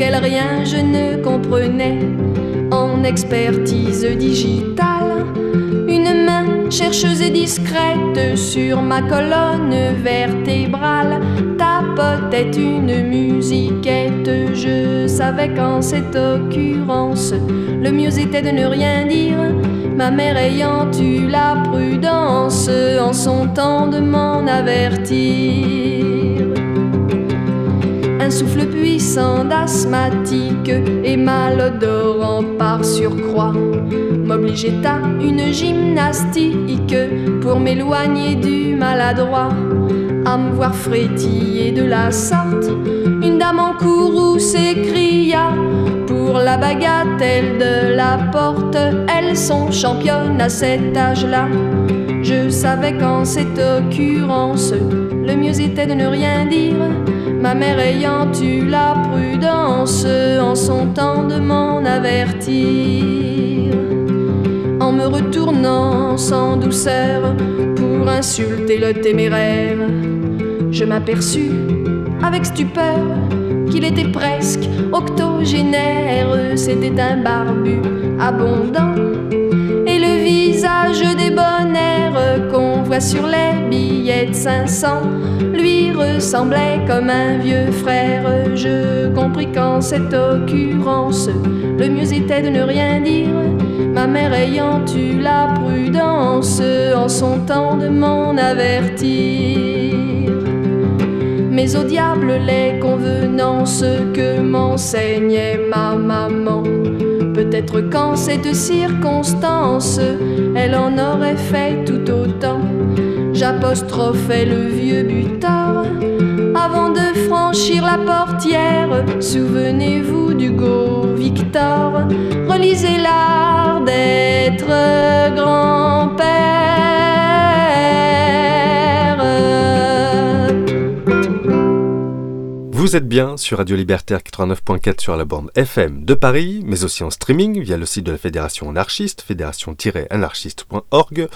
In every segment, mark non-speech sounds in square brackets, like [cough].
auxquels rien je ne comprenais. En expertise digitale, une main chercheuse et discrète sur ma colonne vertébrale tapotait une musiquette. Je savais qu'en cette occurrence, le mieux était de ne rien dire. Ma mère ayant eu la prudence en son temps de m'en avertir souffle puissant d'asthmatique et malodorant par surcroît m'obligeait à une gymnastique pour m'éloigner du maladroit. À me voir frétiller de la sorte, une dame en courroux s'écria pour la bagatelle de la porte. Elles sont championnes à cet âge-là. Je savais qu'en cette occurrence, le mieux était de ne rien dire ma mère ayant eu la prudence en son temps de m'en avertir. En me retournant sans douceur pour insulter le téméraire, je m'aperçus avec stupeur qu'il était presque octogénaire. C'était un barbu abondant visage débonnaire qu'on voit sur les billets de 500 lui ressemblait comme un vieux frère. Je compris qu'en cette occurrence, le mieux était de ne rien dire. Ma mère ayant eu la prudence en son temps de m'en avertir. Mais au diable les convenances que m'enseignait ma maman. Peut-être qu'en cette circonstance, elle en aurait fait tout autant. J'apostrophais le vieux buteur avant de franchir la portière. Souvenez-vous du go Victor, relisez l'art d'être grand-père. Vous êtes bien sur Radio Libertaire 89.4 sur la bande FM de Paris, mais aussi en streaming via le site de la Fédération anarchiste, fédération-anarchiste.org,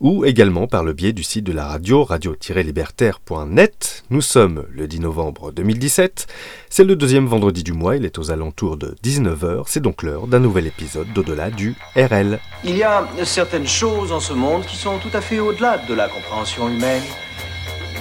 ou également par le biais du site de la radio, radio-libertaire.net. Nous sommes le 10 novembre 2017, c'est le deuxième vendredi du mois, il est aux alentours de 19h, c'est donc l'heure d'un nouvel épisode d'au-delà du RL. Il y a certaines choses en ce monde qui sont tout à fait au-delà de la compréhension humaine.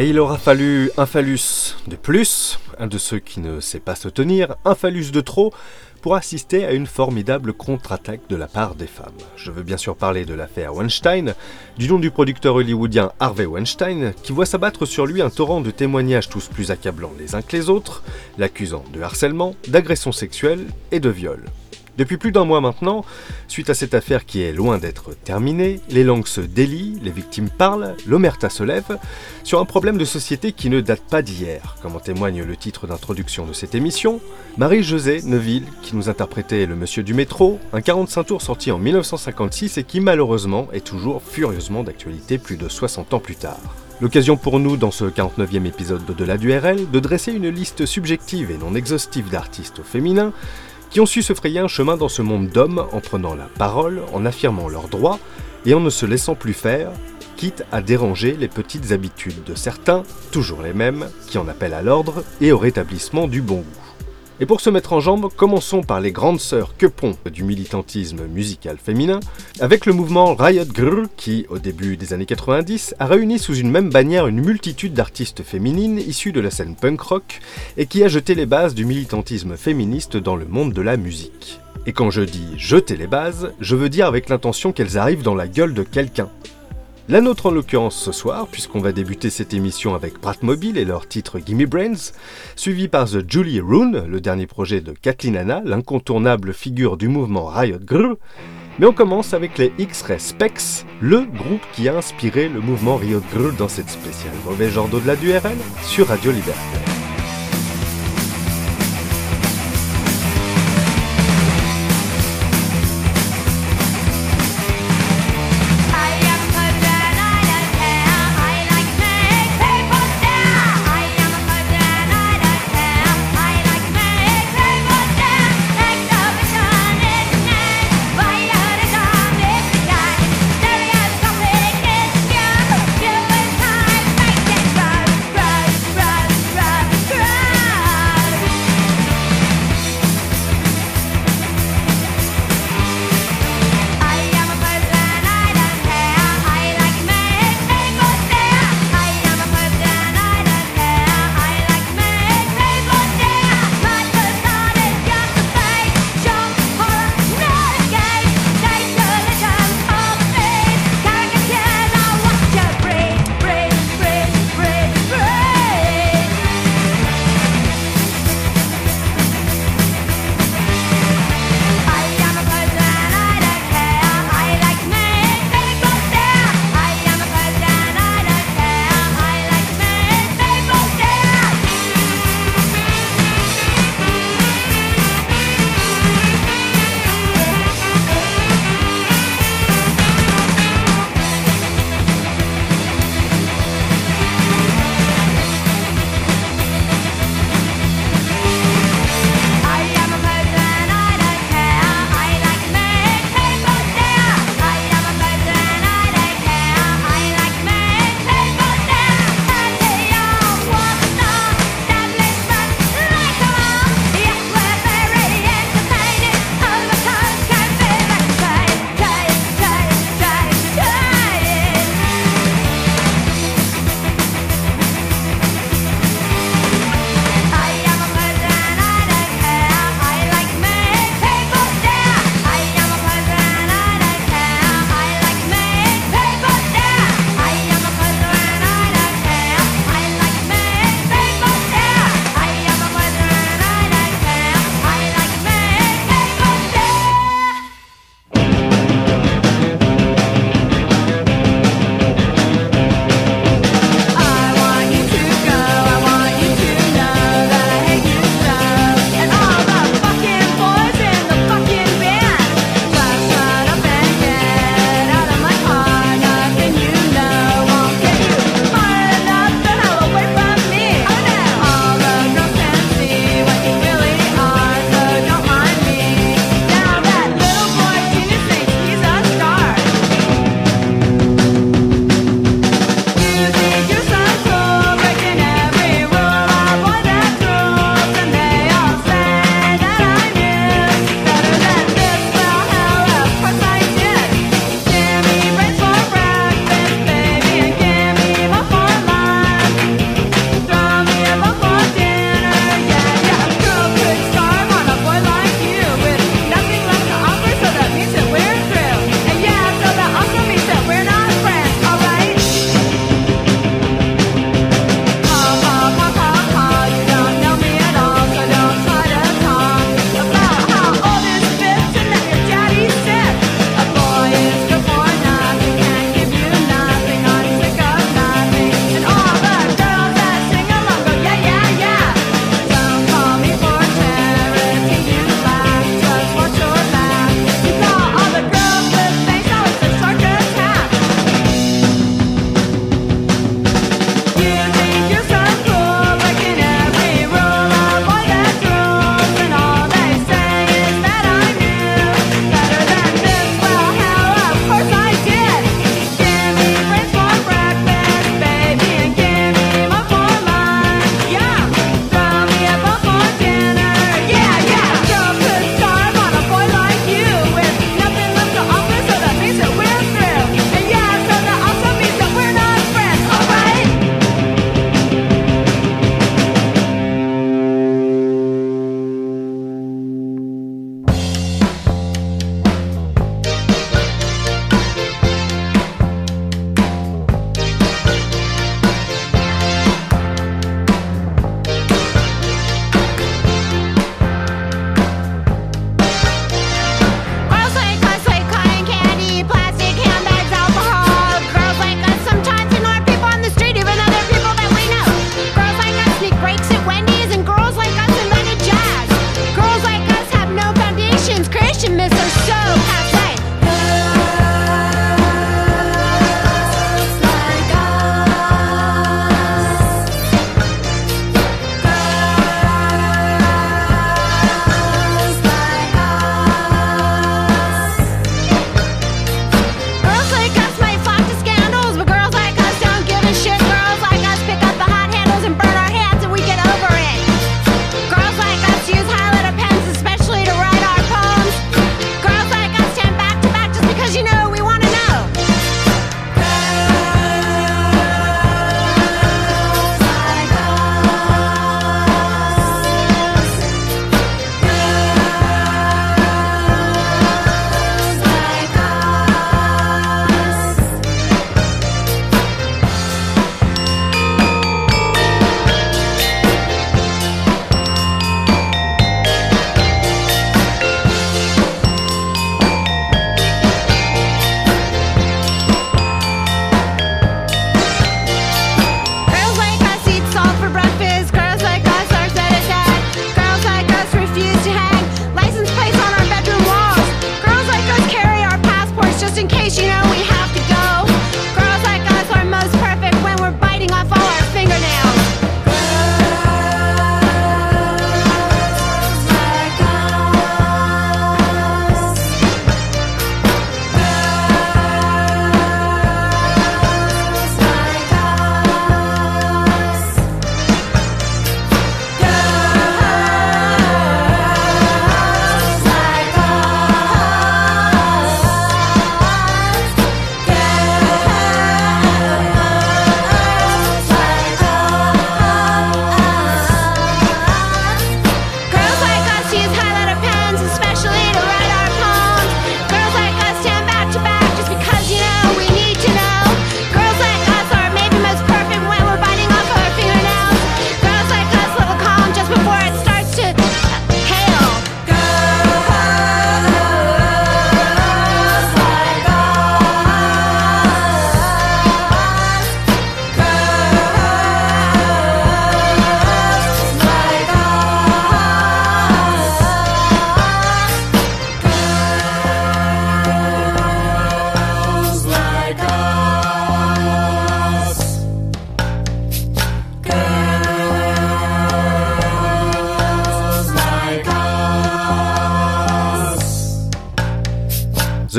Et il aura fallu un phallus de plus, un de ceux qui ne sait pas se tenir, un phallus de trop, pour assister à une formidable contre-attaque de la part des femmes. Je veux bien sûr parler de l'affaire Weinstein, du nom du producteur hollywoodien Harvey Weinstein, qui voit s'abattre sur lui un torrent de témoignages tous plus accablants les uns que les autres, l'accusant de harcèlement, d'agression sexuelle et de viol. Depuis plus d'un mois maintenant, suite à cette affaire qui est loin d'être terminée, les langues se délient, les victimes parlent, l'omerta se lève, sur un problème de société qui ne date pas d'hier, comme en témoigne le titre d'introduction de cette émission. Marie-Josée Neuville, qui nous interprétait Le Monsieur du Métro, un 45 tours sorti en 1956 et qui malheureusement est toujours furieusement d'actualité plus de 60 ans plus tard. L'occasion pour nous, dans ce 49e épisode d'Au-delà du RL, de dresser une liste subjective et non exhaustive d'artistes féminins qui ont su se frayer un chemin dans ce monde d'hommes en prenant la parole, en affirmant leurs droits et en ne se laissant plus faire, quitte à déranger les petites habitudes de certains, toujours les mêmes, qui en appellent à l'ordre et au rétablissement du bon goût. Et pour se mettre en jambe, commençons par les grandes sœurs quepon du militantisme musical féminin, avec le mouvement Riot Grrr qui, au début des années 90, a réuni sous une même bannière une multitude d'artistes féminines issues de la scène punk rock et qui a jeté les bases du militantisme féministe dans le monde de la musique. Et quand je dis jeter les bases, je veux dire avec l'intention qu'elles arrivent dans la gueule de quelqu'un, la nôtre en l'occurrence ce soir, puisqu'on va débuter cette émission avec Mobile et leur titre Gimme Brains, suivi par The Julie Rune, le dernier projet de Kathleen Anna, l'incontournable figure du mouvement Riot Grrr. Mais on commence avec les X-Ray Specs, le groupe qui a inspiré le mouvement Riot Grrr dans cette spéciale mauvais genre d'au-delà du RL sur Radio Liberté.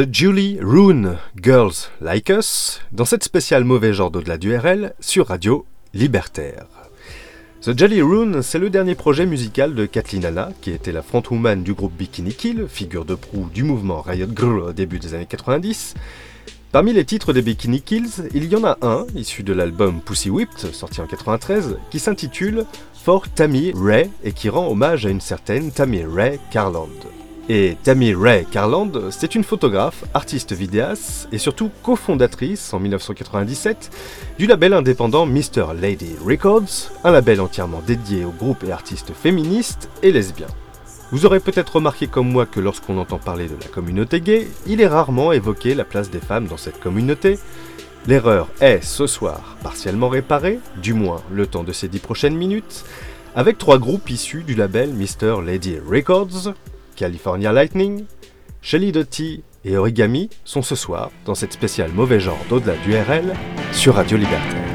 The Julie Rune Girls Like Us, dans cette spéciale mauvais genre d'au-delà du RL sur Radio Libertaire. The Jolly Rune, c'est le dernier projet musical de Kathleen Anna, qui était la frontwoman du groupe Bikini Kill, figure de proue du mouvement Riot Grrr au début des années 90. Parmi les titres des Bikini Kills, il y en a un, issu de l'album Pussy Whipped, sorti en 93, qui s'intitule For Tammy Ray et qui rend hommage à une certaine Tammy Ray Carland. Et Tammy Ray Carland, c'est une photographe, artiste vidéaste et surtout cofondatrice en 1997 du label indépendant Mr. Lady Records, un label entièrement dédié aux groupes et artistes féministes et lesbiens. Vous aurez peut-être remarqué comme moi que lorsqu'on entend parler de la communauté gay, il est rarement évoqué la place des femmes dans cette communauté. L'erreur est ce soir partiellement réparée, du moins le temps de ces dix prochaines minutes, avec trois groupes issus du label Mr. Lady Records, California Lightning, Shelly Doty et Origami sont ce soir dans cette spéciale mauvais genre d'au-delà du RL sur Radio Libertaire.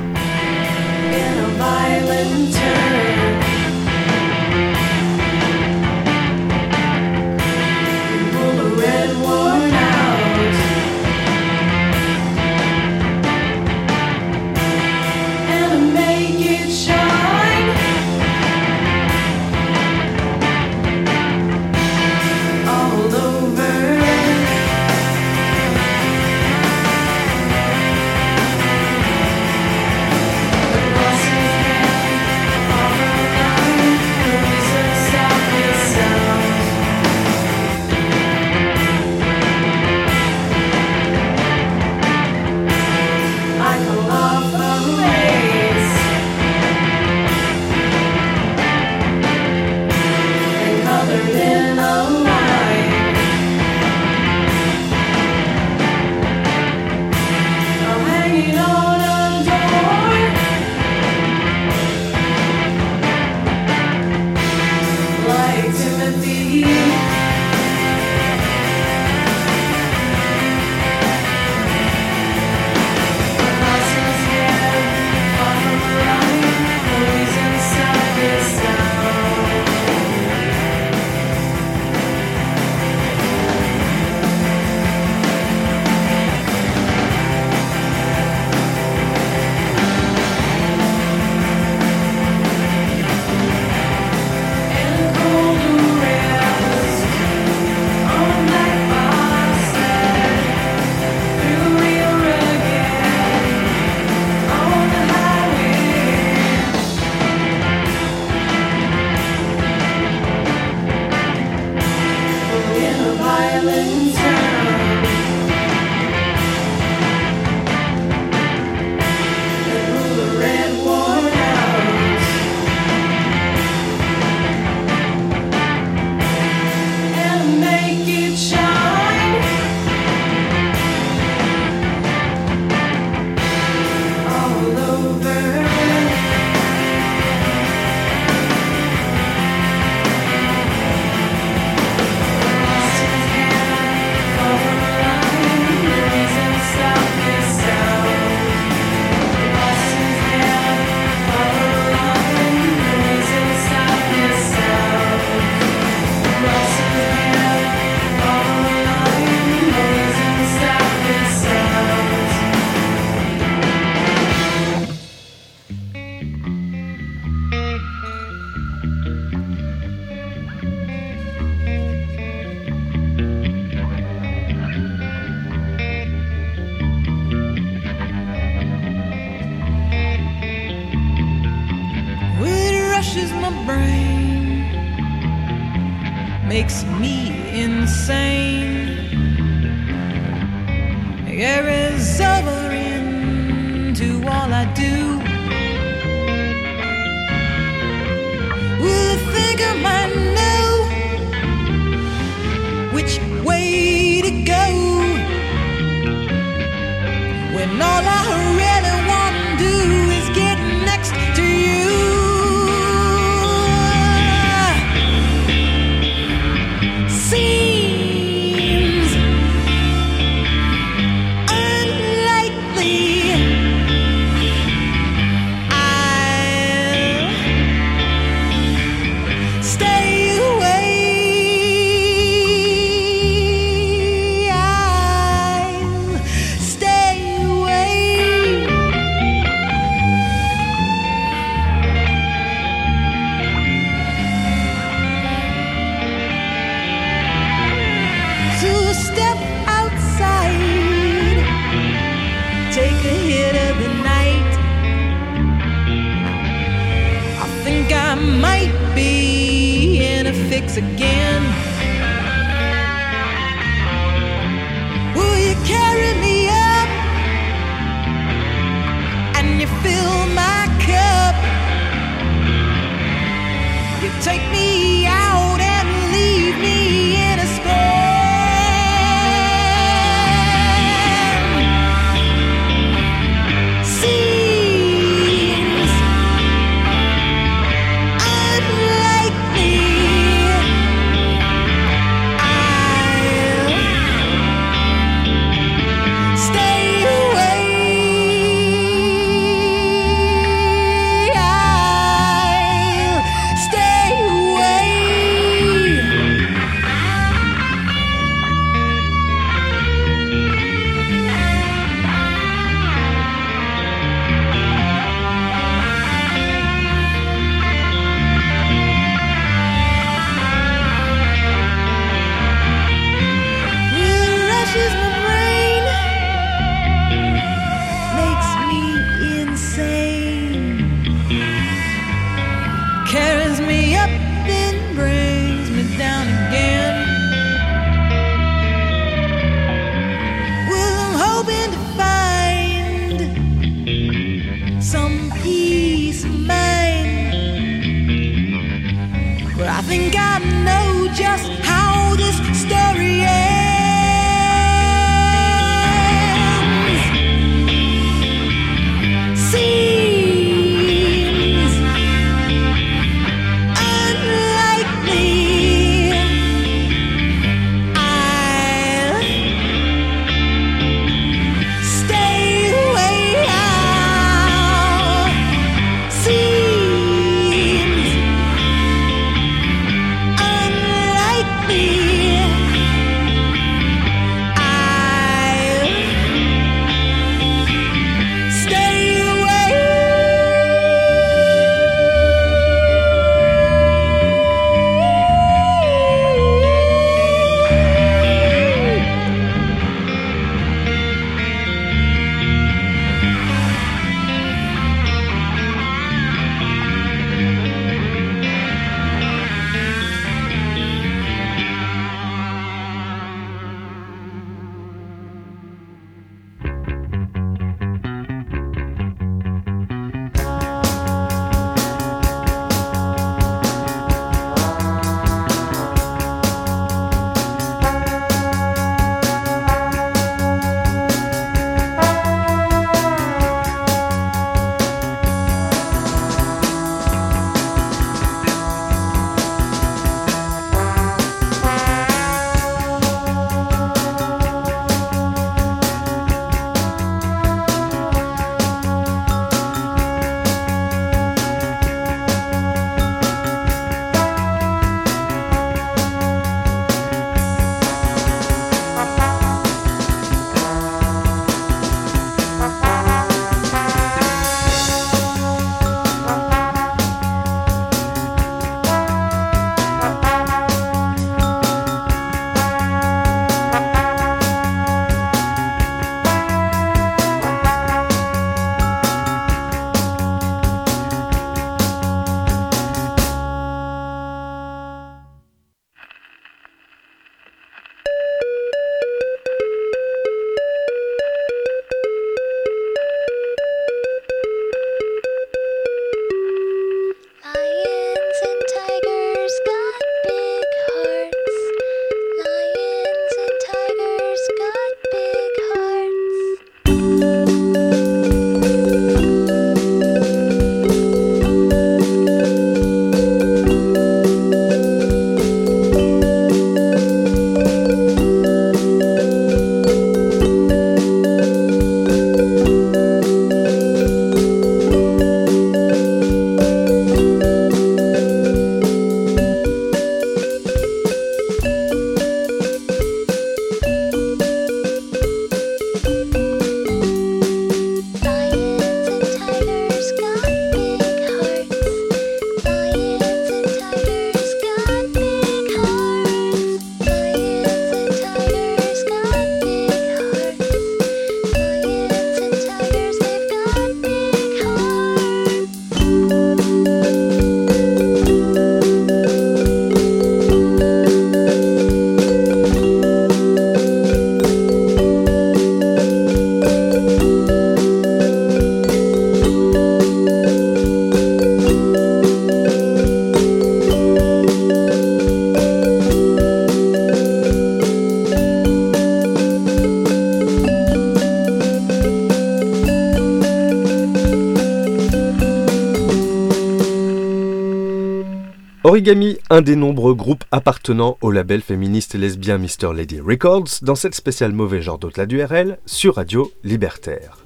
Origami, un des nombreux groupes appartenant au label féministe lesbien Mr. Lady Records, dans cette spéciale mauvais genre d'au-delà du RL, sur Radio Libertaire.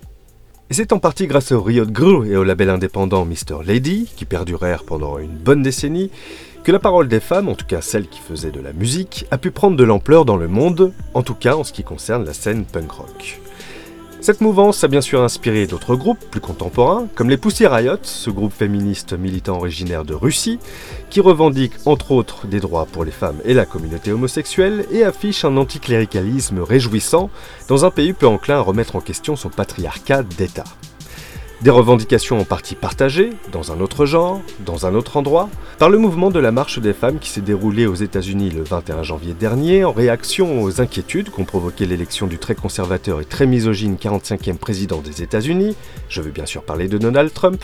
Et c'est en partie grâce au Riot Gru et au label indépendant Mr. Lady, qui perdurèrent pendant une bonne décennie, que la parole des femmes, en tout cas celles qui faisaient de la musique, a pu prendre de l'ampleur dans le monde, en tout cas en ce qui concerne la scène punk rock. Cette mouvance a bien sûr inspiré d'autres groupes plus contemporains, comme les Pussy Riot, ce groupe féministe militant originaire de Russie, qui revendique entre autres des droits pour les femmes et la communauté homosexuelle et affiche un anticléricalisme réjouissant dans un pays peu enclin à remettre en question son patriarcat d'État. Des revendications en partie partagées, dans un autre genre, dans un autre endroit, par le mouvement de la marche des femmes qui s'est déroulé aux États-Unis le 21 janvier dernier en réaction aux inquiétudes qu'ont provoqué l'élection du très conservateur et très misogyne 45e président des États-Unis, je veux bien sûr parler de Donald Trump,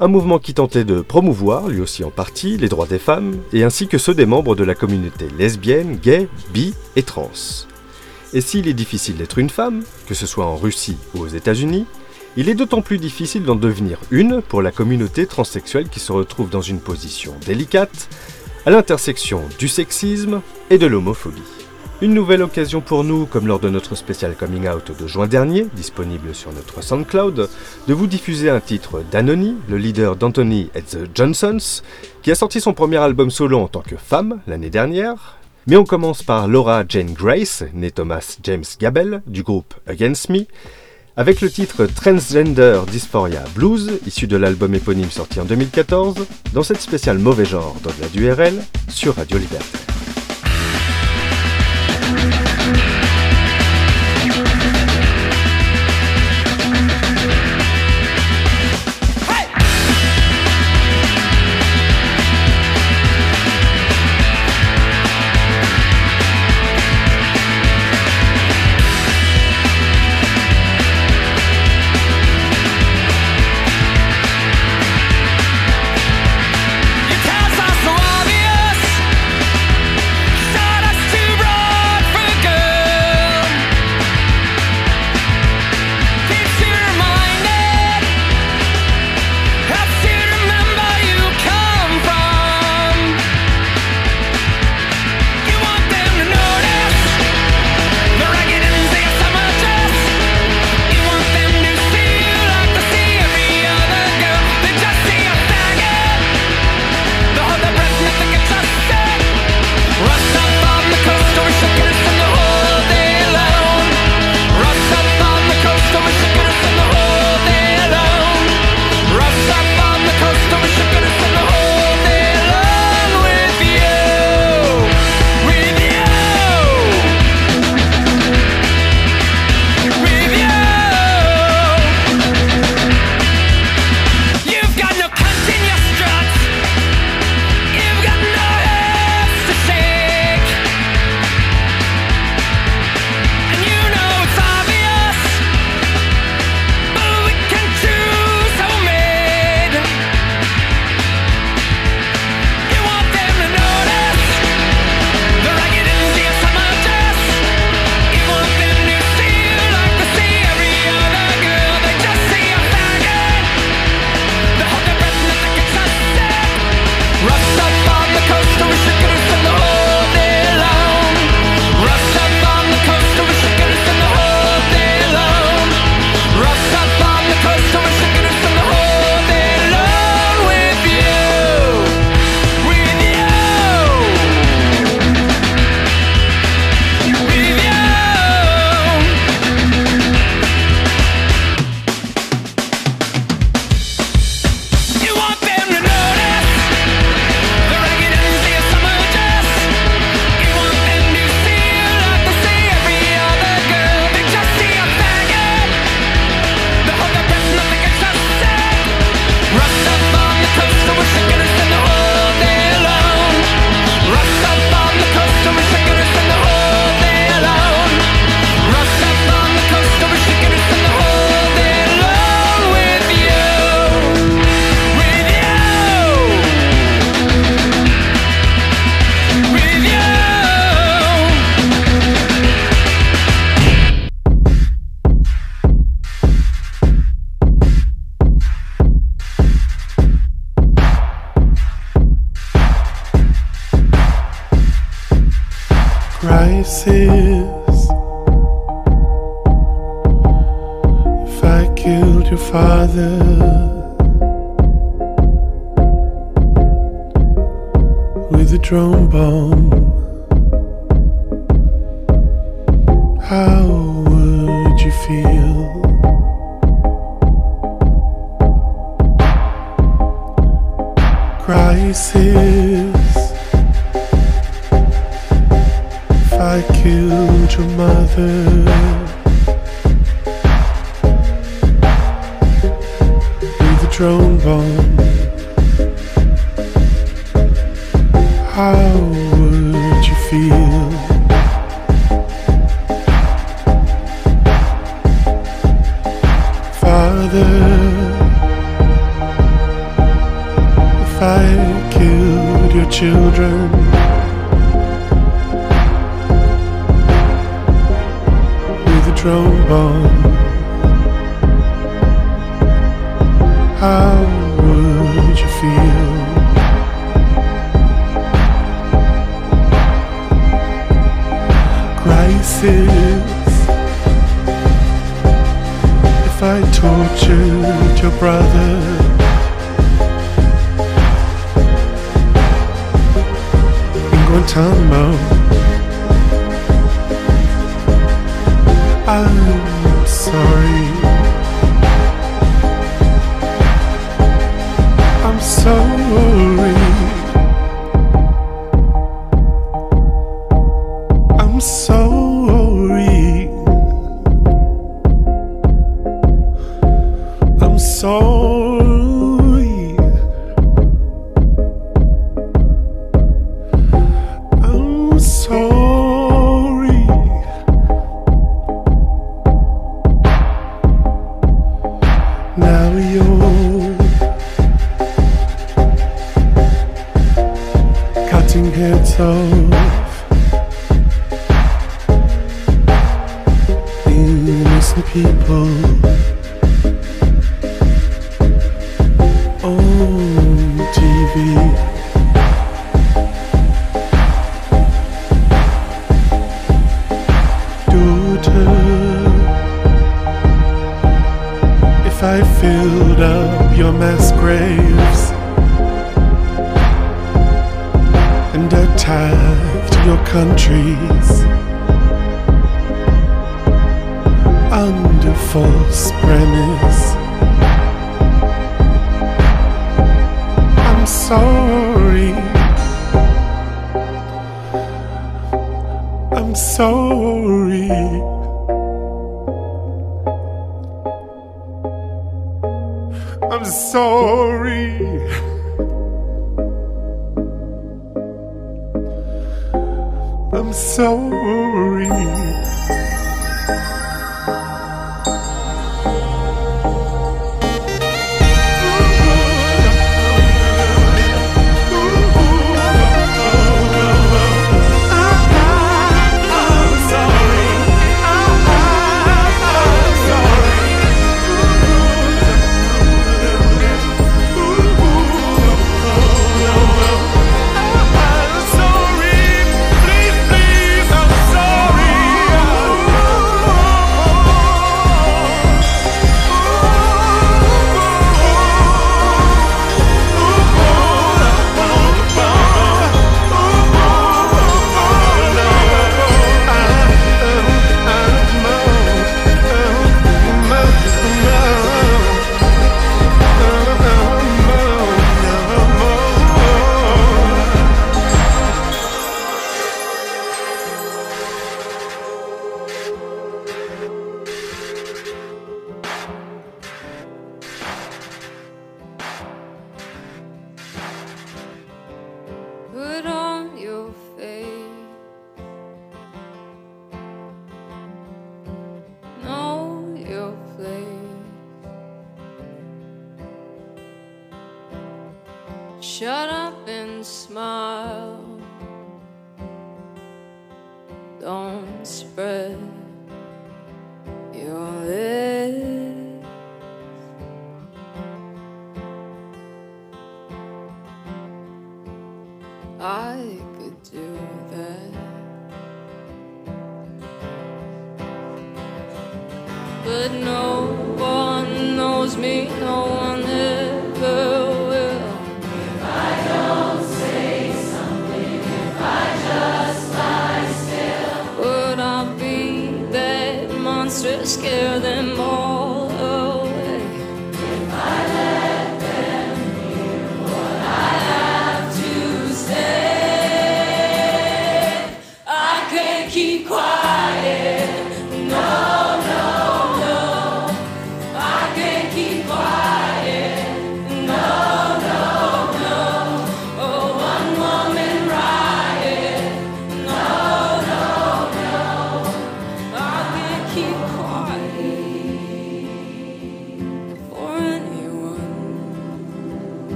un mouvement qui tentait de promouvoir, lui aussi en partie, les droits des femmes, et ainsi que ceux des membres de la communauté lesbienne, gay, bi et trans. Et s'il est difficile d'être une femme, que ce soit en Russie ou aux États-Unis, il est d'autant plus difficile d'en devenir une pour la communauté transsexuelle qui se retrouve dans une position délicate, à l'intersection du sexisme et de l'homophobie. Une nouvelle occasion pour nous, comme lors de notre spécial coming out de juin dernier, disponible sur notre SoundCloud, de vous diffuser un titre d'Anony, le leader d'Anthony et the Johnsons, qui a sorti son premier album solo en tant que femme l'année dernière. Mais on commence par Laura Jane Grace, née Thomas James Gabel, du groupe Against Me, avec le titre Transgender Dysphoria Blues, issu de l'album éponyme sorti en 2014, dans cette spéciale mauvais genre d'au-delà du RL sur Radio Liberté.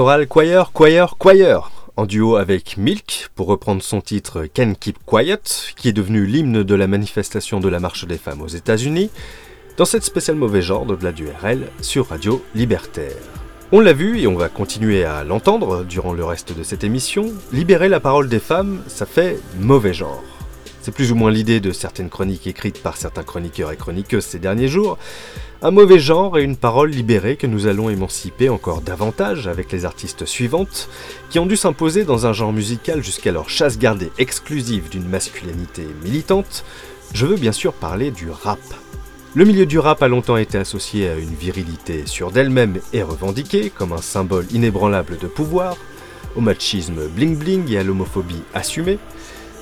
Chorale Choir, Choir, Choir, en duo avec Milk, pour reprendre son titre Can Keep Quiet, qui est devenu l'hymne de la manifestation de la marche des femmes aux États-Unis, dans cette spéciale mauvais genre de la URL sur Radio Libertaire. On l'a vu et on va continuer à l'entendre durant le reste de cette émission, libérer la parole des femmes, ça fait mauvais genre. C'est plus ou moins l'idée de certaines chroniques écrites par certains chroniqueurs et chroniqueuses ces derniers jours, un mauvais genre et une parole libérée que nous allons émanciper encore davantage avec les artistes suivantes, qui ont dû s'imposer dans un genre musical jusqu'alors chasse gardée exclusive d'une masculinité militante. Je veux bien sûr parler du rap. Le milieu du rap a longtemps été associé à une virilité sûre d'elle-même et revendiquée comme un symbole inébranlable de pouvoir. au machisme bling bling et à l'homophobie assumée,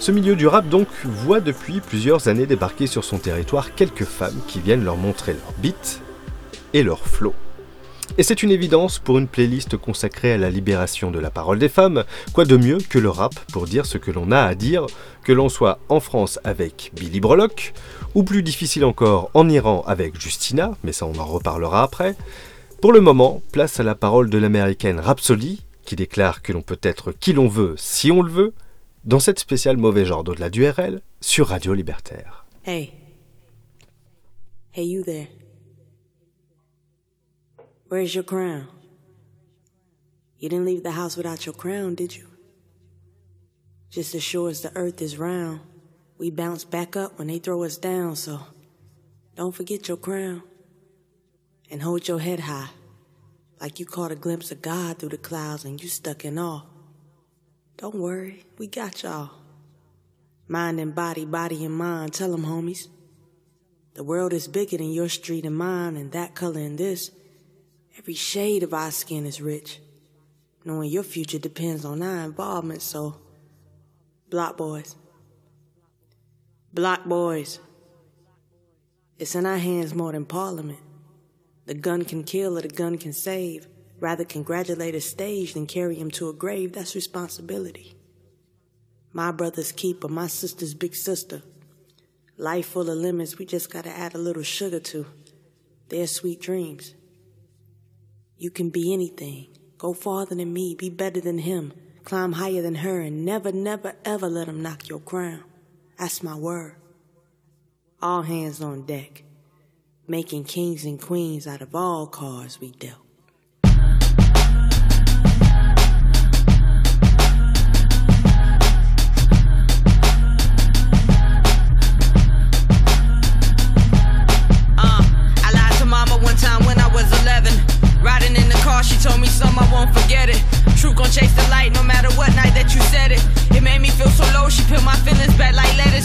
ce milieu du rap donc voit depuis plusieurs années débarquer sur son territoire quelques femmes qui viennent leur montrer leur beat et leur flow. Et c'est une évidence pour une playlist consacrée à la libération de la parole des femmes, quoi de mieux que le rap pour dire ce que l'on a à dire, que l'on soit en France avec Billy Brelock, ou plus difficile encore en Iran avec Justina, mais ça on en reparlera après. Pour le moment, place à la parole de l'américaine Rhapsody, qui déclare que l'on peut être qui l'on veut si on le veut, dans cette spéciale mauvais genre d'au-delà du RL sur Radio Libertaire. Hey. Hey, you there. Where's your crown? You didn't leave the house without your crown, did you? Just as sure as the earth is round, we bounce back up when they throw us down, so don't forget your crown. And hold your head high, like you caught a glimpse of God through the clouds and you stuck in awe. Don't worry, we got y'all. Mind and body, body and mind, tell 'em homies. The world is bigger than your street and mine, and that color and this. Every shade of our skin is rich. Knowing your future depends on our involvement, so. Block boys. Block boys. It's in our hands more than Parliament. The gun can kill or the gun can save. Rather congratulate a stage than carry him to a grave. That's responsibility. My brother's keeper, my sister's big sister. Life full of lemons, we just gotta add a little sugar to. Their sweet dreams. You can be anything. Go farther than me, be better than him, climb higher than her, and never, never, ever let him knock your crown. That's my word. All hands on deck, making kings and queens out of all cards we dealt.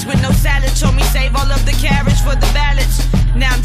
With no salad. Told me save all of the carrots for the ballots. Now I'm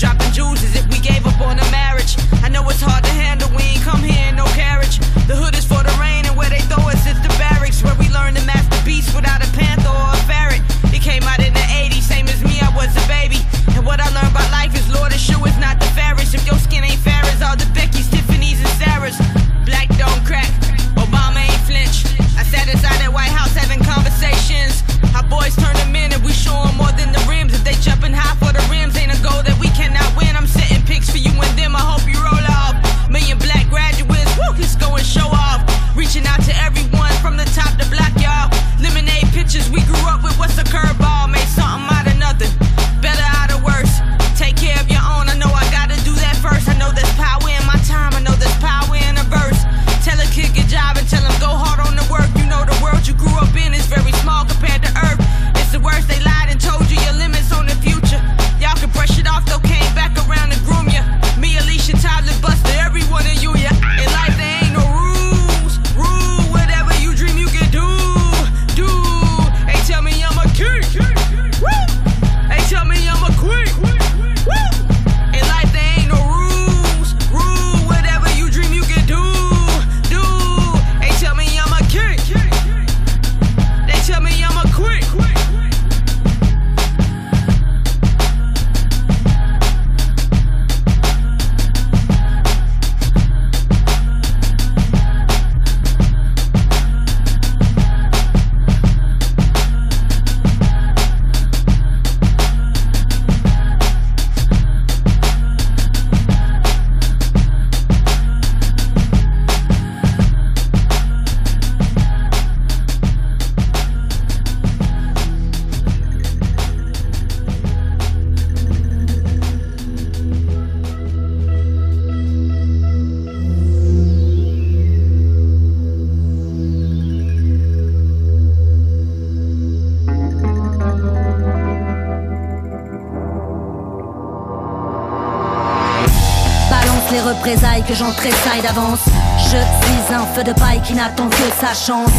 que j'en tressaille d'avance. Je suis un feu de paille qui n'attend que sa chance.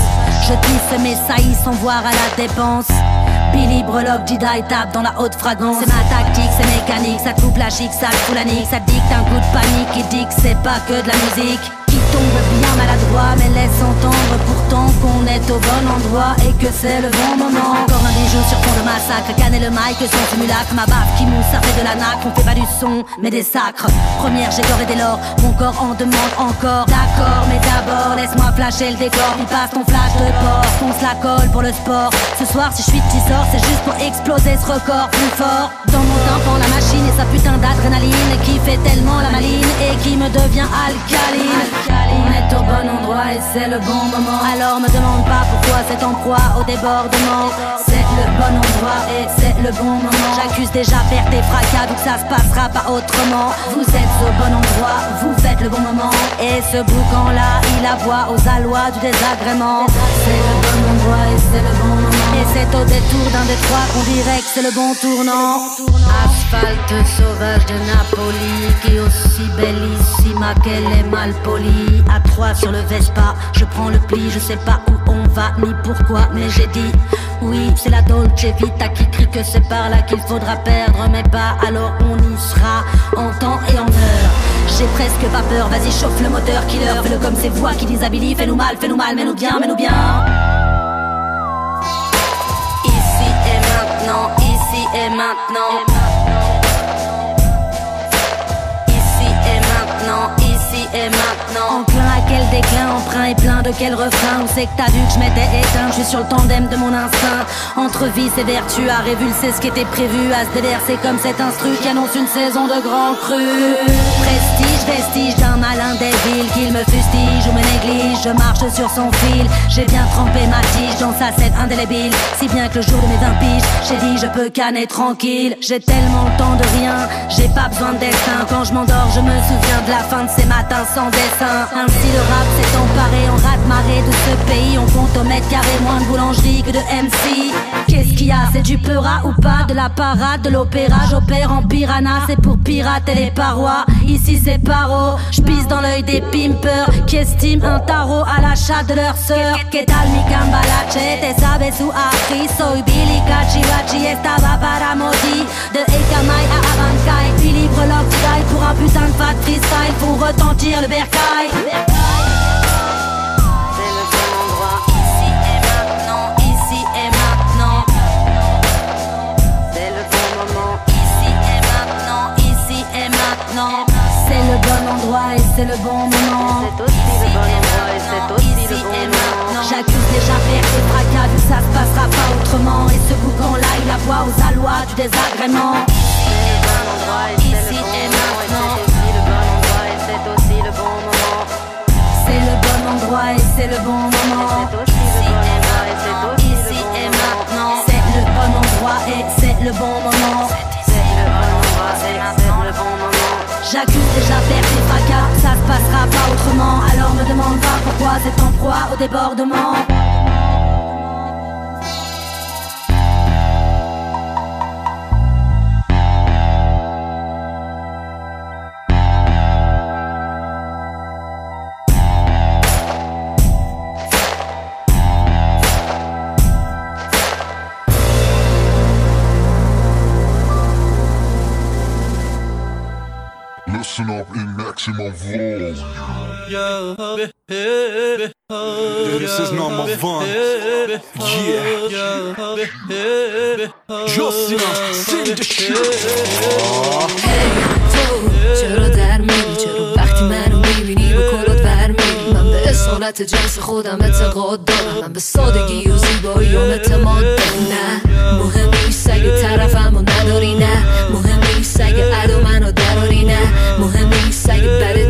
Je tisse mes saillies sans voir à la dépense. Billy Breloque, et tape dans la haute fragrance. C'est ma tactique, c'est mécanique, ça coupe la chic, ça fout la nique, ça dicte un coup de panique qui dit que c'est pas que de la musique. Mais laisse entendre pourtant qu'on est au bon endroit et que c'est le bon moment. Encore un bijou sur fond massacre, Canne le mic, son simulacre, ma baffe qui mousse, ça de la nacre, on fait pas du son, mais des sacres. Première, j'ai et dès lors, mon corps en demande encore. D'accord, mais d'abord, laisse-moi flasher le décor, il passe ton flash de porc, on se la colle pour le sport. Ce soir, si je suis sort, c'est juste pour exploser ce record plus fort. Dans mon tympan, la et sa putain d'adrénaline qui fait tellement la maline et qui me devient alcaline. On est au bon endroit et c'est le bon moment. Alors me demande pas pourquoi c'est en proie au débordement. C'est le bon endroit et c'est le bon moment. J'accuse déjà perte et fracas, donc ça se passera pas autrement. Vous êtes au bon endroit, vous faites le bon moment. Et ce boucan là, il aboie aux alois du désagrément. C'est le bon endroit et c'est le bon moment. Et c'est au détour d'un des trois qu'on dirait que c'est le bon tournant. Asphalte sauvage de Napoli, qui est aussi bellissima qu'elle est mal polie. À trois sur le Vespa, je prends le pli, je sais pas où on va ni pourquoi, mais j'ai dit oui, c'est la Dolce Vita qui crie que c'est par là qu'il faudra perdre mes pas. Alors on y sera en temps et en heure. J'ai presque pas peur, vas-y chauffe le moteur killer, fais-le comme ces voix qui déshabilitent, fais-nous mal, fais-nous mal, mets-nous bien, mets-nous bien. Ici et maintenant, ici et maintenant. Et maintenant. Enclin à quel déclin, emprunt et plein de quel refrain. Où c'est que t'as vu que je m'étais éteint. Je sur le tandem de mon instinct. Entre vice et vertu, à révulser ce qui était prévu À se déverser comme cet instru qui annonce une saison de grand cru vestige d'un malin villes Qu'il me fustige ou me néglige. Je marche sur son fil. J'ai bien trempé ma tige dans sa scène indélébile. Si bien que le jour de mes 20 piges J'ai dit je peux canner tranquille. J'ai tellement le temps de rien. J'ai pas besoin de destin. Quand je m'endors je me souviens de la fin de ces matins sans dessin. Ainsi le rap s'est emparé en rate marée de ce pays. On compte au mètre carré moins de boulangerie que de MC Qu'est-ce qu'il y a? C'est du peura ou pas? De la parade, de l'opéra J'opère en piranha. C'est pour pirater les parois. Ici c'est paro. Je pisse dans l'œil des pimpers Qui estiment un tarot à l'achat de leur sœur. Que tal mi cambalache? Te sabes su aji Soy? Billy Cachivachi Estaba para Modi. De Ekamai à Abankai Puis libre l'octile pour un putain de fat freestyle. Pour retentir le bercail c'est le bon moment C'est aussi le bon endroit et c'est aussi le bon moment J'accuse déjà perte et fracas vu ça se passera pas autrement Et ce boucan là il aboie aux alois du désagrément C'est le bon endroit et c'est le bon moment Et c'est aussi le bon moment c'est le bon endroit et c'est le bon moment. C'est le bon endroit et c'est le bon moment. C'est le bon endroit et c'est le bon moment. J'accuse déjà perte et fracas, ça se passera pas autrement. Alors me demande pas pourquoi c'est en proie au débordement. This is number one. Yeah. Jocelyn, sing the shit. چرا در میری؟ چرا وقتی منو می‌بینی با کلات ورمیری من به اصالت جنس خودم اعتقاد دارم. من به سادگی و زیبایی هم اعتماد دارم. نه. مهم نیست اگه طرفم و نداری نه. مهم نیست اگه عدو منو دراری نه. مهم نیست اگه بدت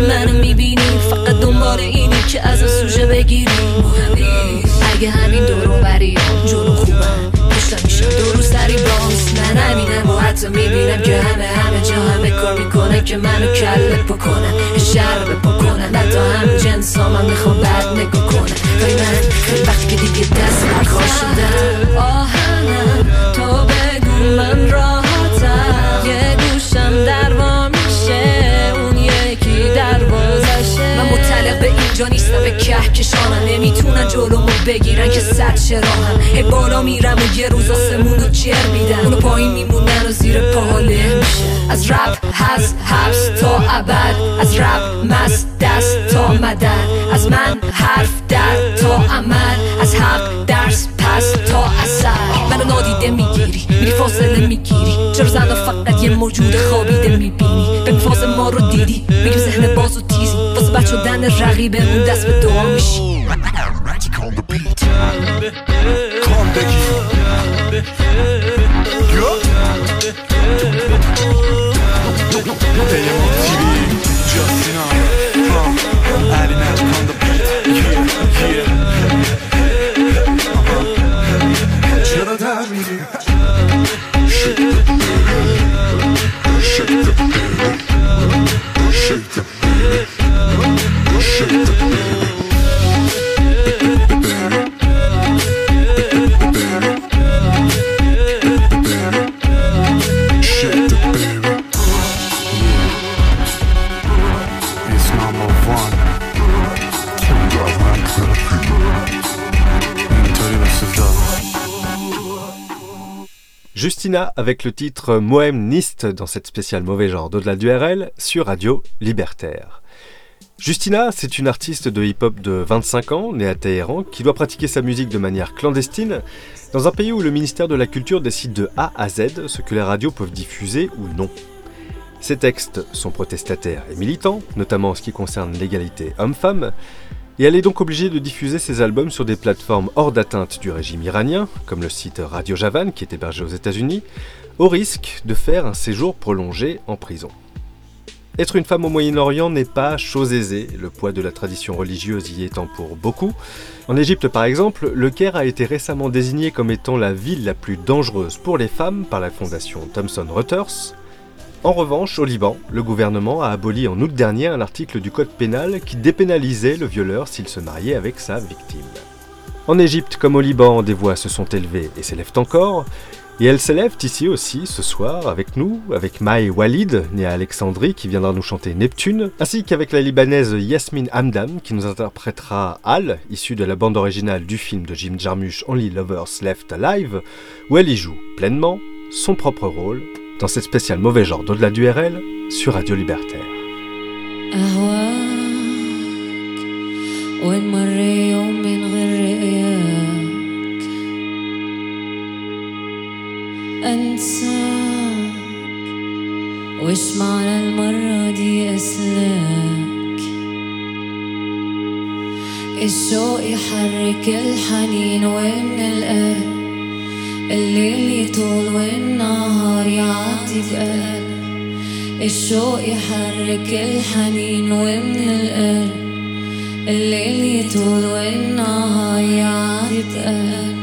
منو می‌بینی؟ فقط دنبال اینی که از سوژه بگیری. اگه همین دورو بری جلو خوبم. پشتم میشم دو روز سری باز من همینم و حتی می‌بینم که همه همه جا همه کار می‌کنن که منو کله بکنن شر بکنن حتی هم جنس ها من می‌خوام بد نگاه کنن من وقتی که دیگه دست کار شدم آهنم مطلق به کهکشانم. نمی‌تونن جلومو بگیرن که صد چرا هم هی بالا میرم و یه روز آسمون رو جر میدن اونو پایین میمونن و زیر پاها میشه از رپ هست حبس تا ابد. از رپ مست دست تا مدد. از من حرف در تا عمل. از حق درس پس تا اثر. منو نادیده میری فاصله می‌گیری چرا زن فقط یه موجود خوابیده می‌بینی به فاز ما رو دیدی میگی ذهن باز و تیزی واسه بچه دن رقیبمون دست به دعا میشی yeah. Justina avec le titre Moem Nist dans cette spéciale mauvais genre d'au-delà du RL sur Radio Libertaire. Justina, c'est une artiste de hip-hop de 25 ans, née à Téhéran, qui doit pratiquer sa musique de manière clandestine dans un pays où le ministère de la Culture décide de A à Z ce que les radios peuvent diffuser ou non. Ses textes sont protestataires et militants, notamment en ce qui concerne l'égalité homme-femme, et elle est donc obligée de diffuser ses albums sur des plateformes hors d'atteinte du régime iranien, comme le site Radio Javan qui est hébergé aux États-Unis, au risque de faire un séjour prolongé en prison. Être une femme au Moyen-Orient n'est pas chose aisée, le poids de la tradition religieuse y étant pour beaucoup. En Égypte par exemple, le Caire a été récemment désigné comme étant la ville la plus dangereuse pour les femmes par la fondation Thomson Reuters. En revanche, au Liban, le gouvernement a aboli en août dernier un article du code pénal qui dépénalisait le violeur s'il se mariait avec sa victime. En Égypte comme au Liban, des voix se sont élevées et s'élèvent encore, et elles s'élèvent ici aussi ce soir avec nous, avec Maï Walid, née à Alexandrie, qui viendra nous chanter Neptune, ainsi qu'avec la libanaise Yasmine Hamdan, qui nous interprétera Al, issue de la bande originale du film de Jim Jarmusch Only Lovers Left Alive, où elle y joue pleinement son propre rôle dans cette spéciale mauvais genre d'au-delà du RL sur Radio Libertaire. أهواك وين مر يوم من غير رؤياك أنساك وش معنى المرة دي أسلاك الشوق يحرك الحنين ومن القلب الليل يطول والنهار يعدي بقلب الشوق يحرك الحنين ومن القلب الليل يطول والنهار يعدي بقلب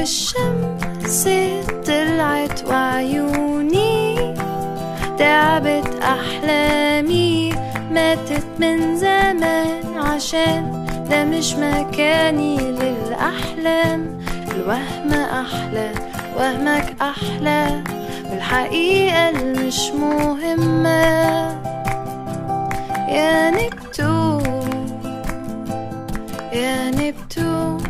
والشمس طلعت وعيوني تعبت أحلامي ماتت من زمان عشان ده مش مكاني للأحلام. الوهم أحلى وهمك أحلى والحقيقة اللي مش مهمة. يا نبتون يا نبتون.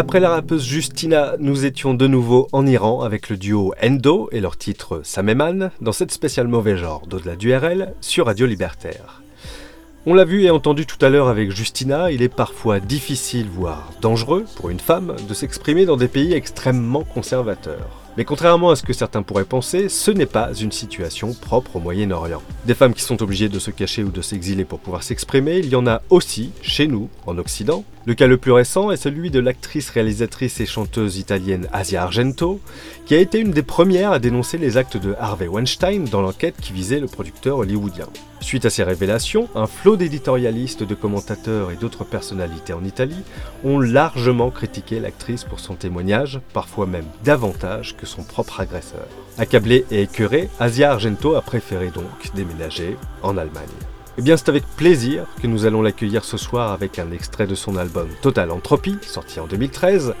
Après la rappeuse Justina, nous étions de nouveau en Iran avec le duo Endo et leur titre Sameman dans cette spéciale mauvais genre d'au-delà du RL sur Radio Libertaire. On l'a vu et entendu tout à l'heure avec Justina, il est parfois difficile, voire dangereux pour une femme de s'exprimer dans des pays extrêmement conservateurs. Mais contrairement à ce que certains pourraient penser, ce n'est pas une situation propre au Moyen-Orient. Des femmes qui sont obligées de se cacher ou de s'exiler pour pouvoir s'exprimer, il y en a aussi chez nous, en Occident. Le cas le plus récent est celui de l'actrice, réalisatrice et chanteuse italienne Asia Argento, qui a été une des premières à dénoncer les actes de Harvey Weinstein dans l'enquête qui visait le producteur hollywoodien. Suite à ces révélations, un flot d'éditorialistes, de commentateurs et d'autres personnalités en Italie ont largement critiqué l'actrice pour son témoignage, parfois même davantage que son propre agresseur. Accablée et écœurée, Asia Argento a préféré donc déménager en Allemagne. Eh bien, c'est avec plaisir que nous allons l'accueillir ce soir avec un extrait de son album Total Entropy, sorti en 2013.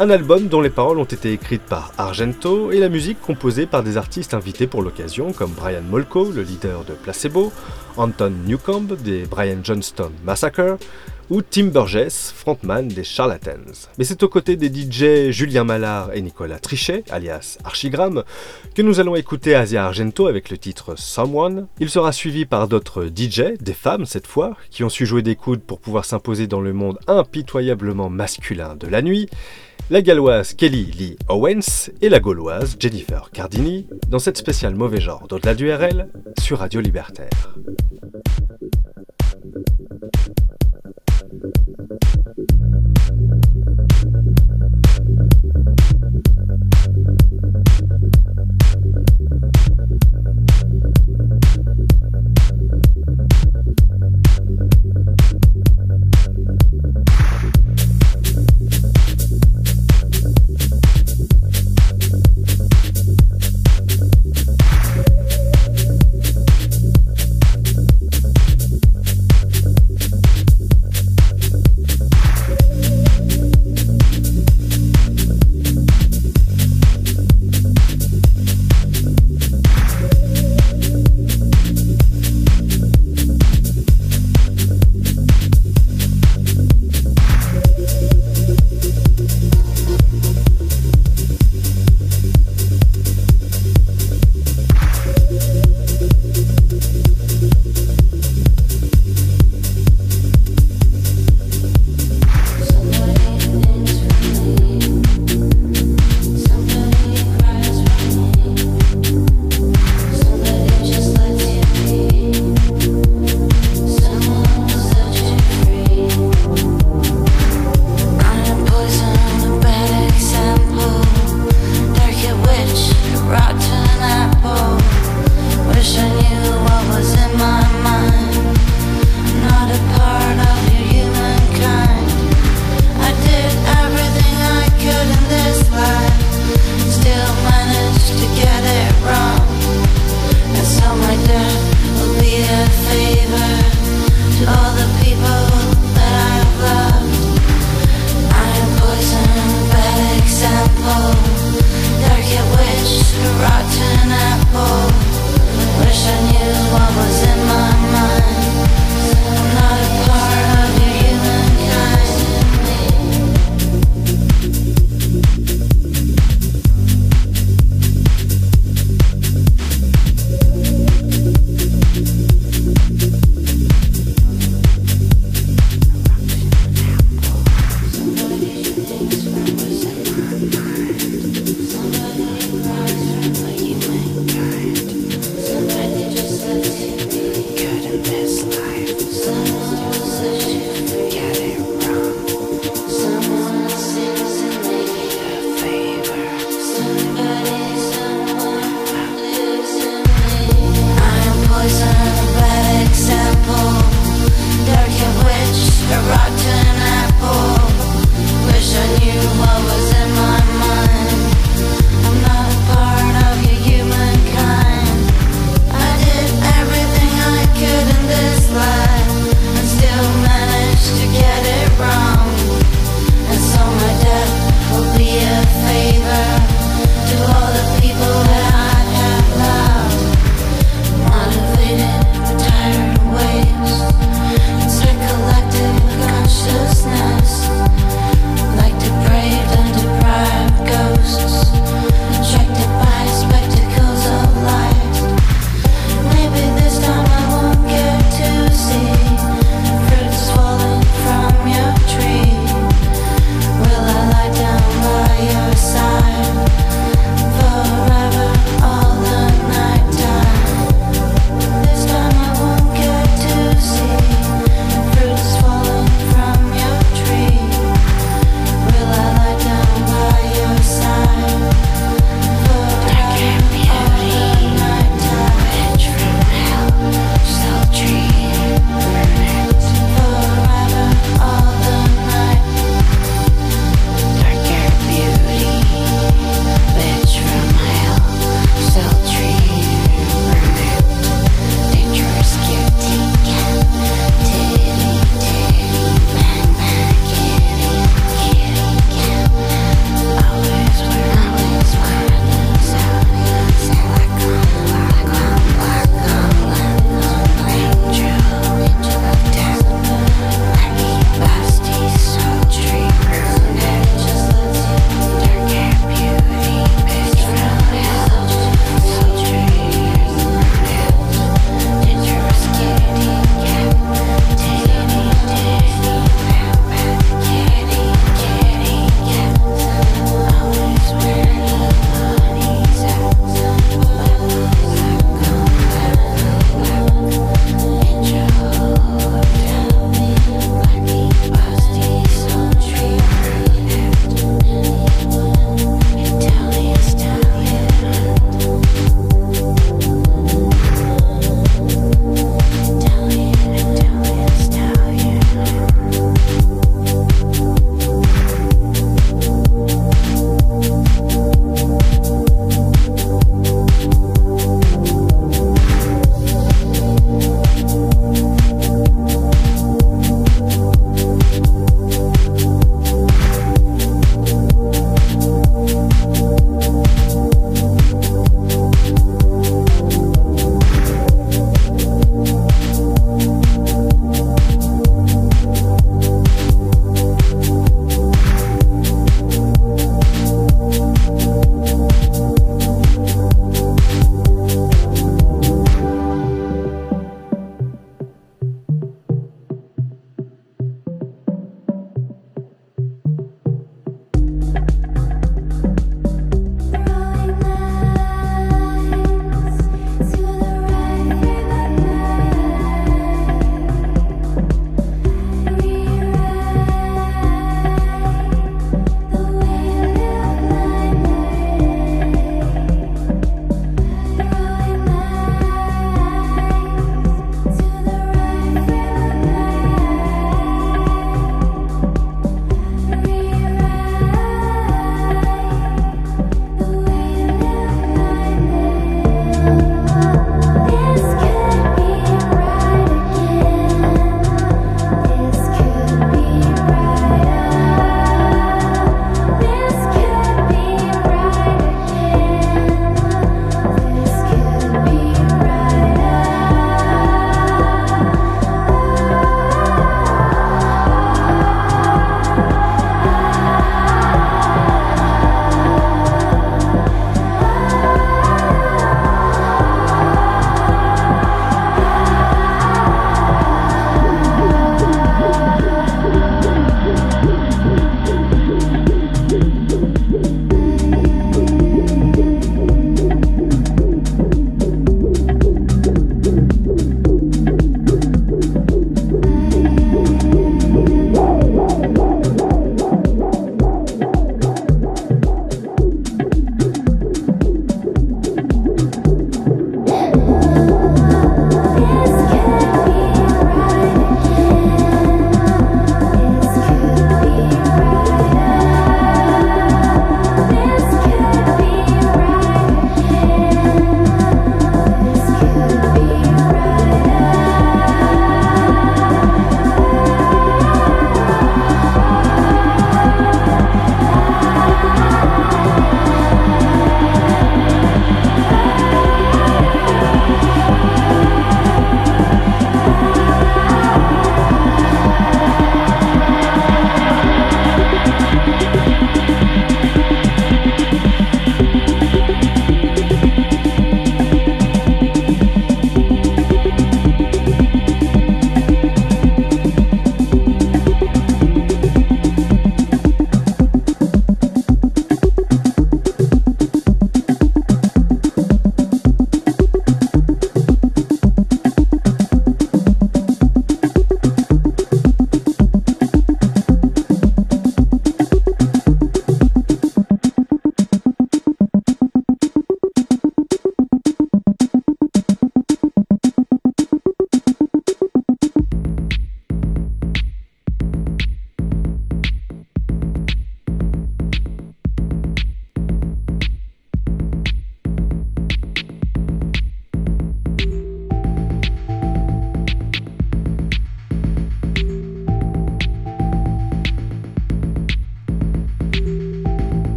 Un album dont les paroles ont été écrites par Argento et la musique composée par des artistes invités pour l'occasion comme Brian Molko, le leader de Placebo, Anton Newcomb des Brian Johnston Massacre, ou Tim Burgess, frontman des Charlatans. Mais c'est aux côtés des DJ Julien Mallard et Nicolas Trichet, alias Archigram, que nous allons écouter Asia Argento avec le titre Someone. Il sera suivi par d'autres DJ, des femmes cette fois, qui ont su jouer des coudes pour pouvoir s'imposer dans le monde impitoyablement masculin de la nuit. La galloise Kelly Lee Owens et la gauloise Jennifer Cardini dans cette spéciale mauvais genre d'au-delà du RL sur Radio Libertaire. Thank you.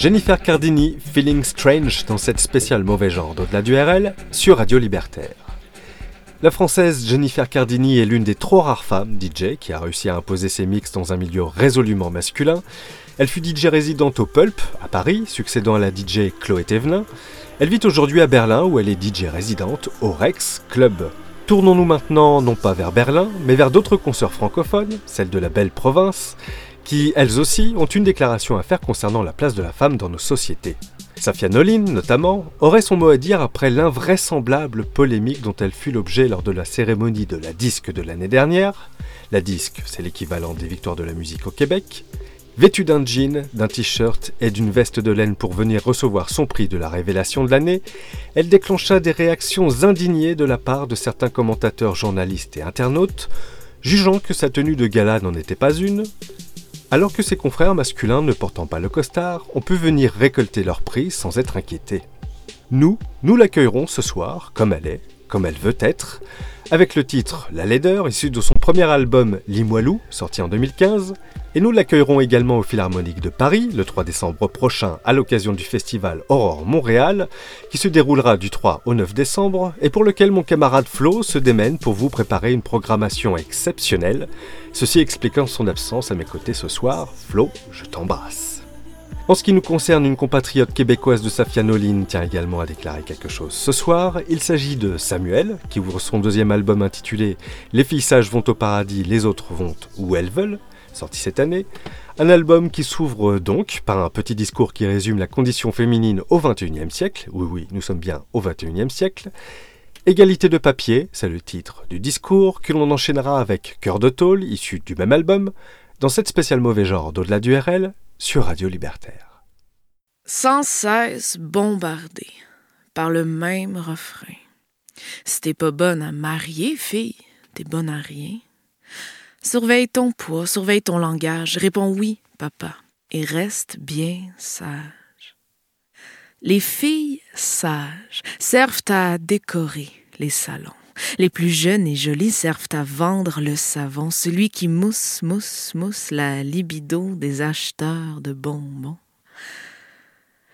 Jennifer Cardini, Feeling Strange dans cette spéciale mauvais genre d'au-delà du RL sur Radio Libertaire. La française Jennifer Cardini est l'une des trop rares femmes DJ qui a réussi à imposer ses mix dans un milieu résolument masculin. Elle fut DJ résidente au Pulp, à Paris, succédant à la DJ Chloé Thévenin. Elle vit aujourd'hui à Berlin où elle est DJ résidente au Rex Club. Tournons-nous maintenant non pas vers Berlin, mais vers d'autres consoeurs francophones, celles de la belle province, qui, elles aussi, ont une déclaration à faire concernant la place de la femme dans nos sociétés. Safia Nolin, notamment, aurait son mot à dire après l'invraisemblable polémique dont elle fut l'objet lors de la cérémonie de la disque de l'année dernière. La disque, c'est l'équivalent des victoires de la musique au Québec. Vêtue d'un jean, d'un t-shirt et d'une veste de laine pour venir recevoir son prix de la révélation de l'année, elle déclencha des réactions indignées de la part de certains commentateurs journalistes et internautes, jugeant que sa tenue de gala n'en était pas une, alors que ses confrères masculins ne portant pas le costard ont pu venir récolter leur prix sans être inquiétés. Nous, nous l'accueillerons ce soir, comme elle est, comme elle veut être, avec le titre La laideur, issu de son premier album Limoilou, sorti en 2015, et nous l'accueillerons également au Philharmonique de Paris le 3 décembre prochain à l'occasion du festival Aurore Montréal, qui se déroulera du 3 au 9 décembre, et pour lequel mon camarade Flo se démène pour vous préparer une programmation exceptionnelle, ceci expliquant son absence à mes côtés ce soir. Flo, je t'embrasse. En ce qui nous concerne, une compatriote québécoise de Safia Nolin tient également à déclarer quelque chose. Ce soir, il s'agit de Samuel, qui ouvre son deuxième album intitulé Les filles sages vont au paradis, les autres vont où elles veulent, sorti cette année. Un album qui s'ouvre donc par un petit discours qui résume la condition féminine au XXIe siècle. Oui, oui, nous sommes bien au XXIe siècle. Égalité de papier, c'est le titre du discours, que l'on enchaînera avec Cœur de tôle, issu du même album, dans cette spéciale mauvais genre d'au-delà du RL, sur Radio Libertaire. Sans cesse bombardé par le même refrain. Si t'es pas bonne à marier, fille, t'es bonne à rien. Surveille ton poids, surveille ton langage, réponds oui, papa, et reste bien sage. Les filles sages servent à décorer les salons. Les plus jeunes et jolies servent à vendre le savon, celui qui mousse, mousse, mousse la libido des acheteurs de bonbons.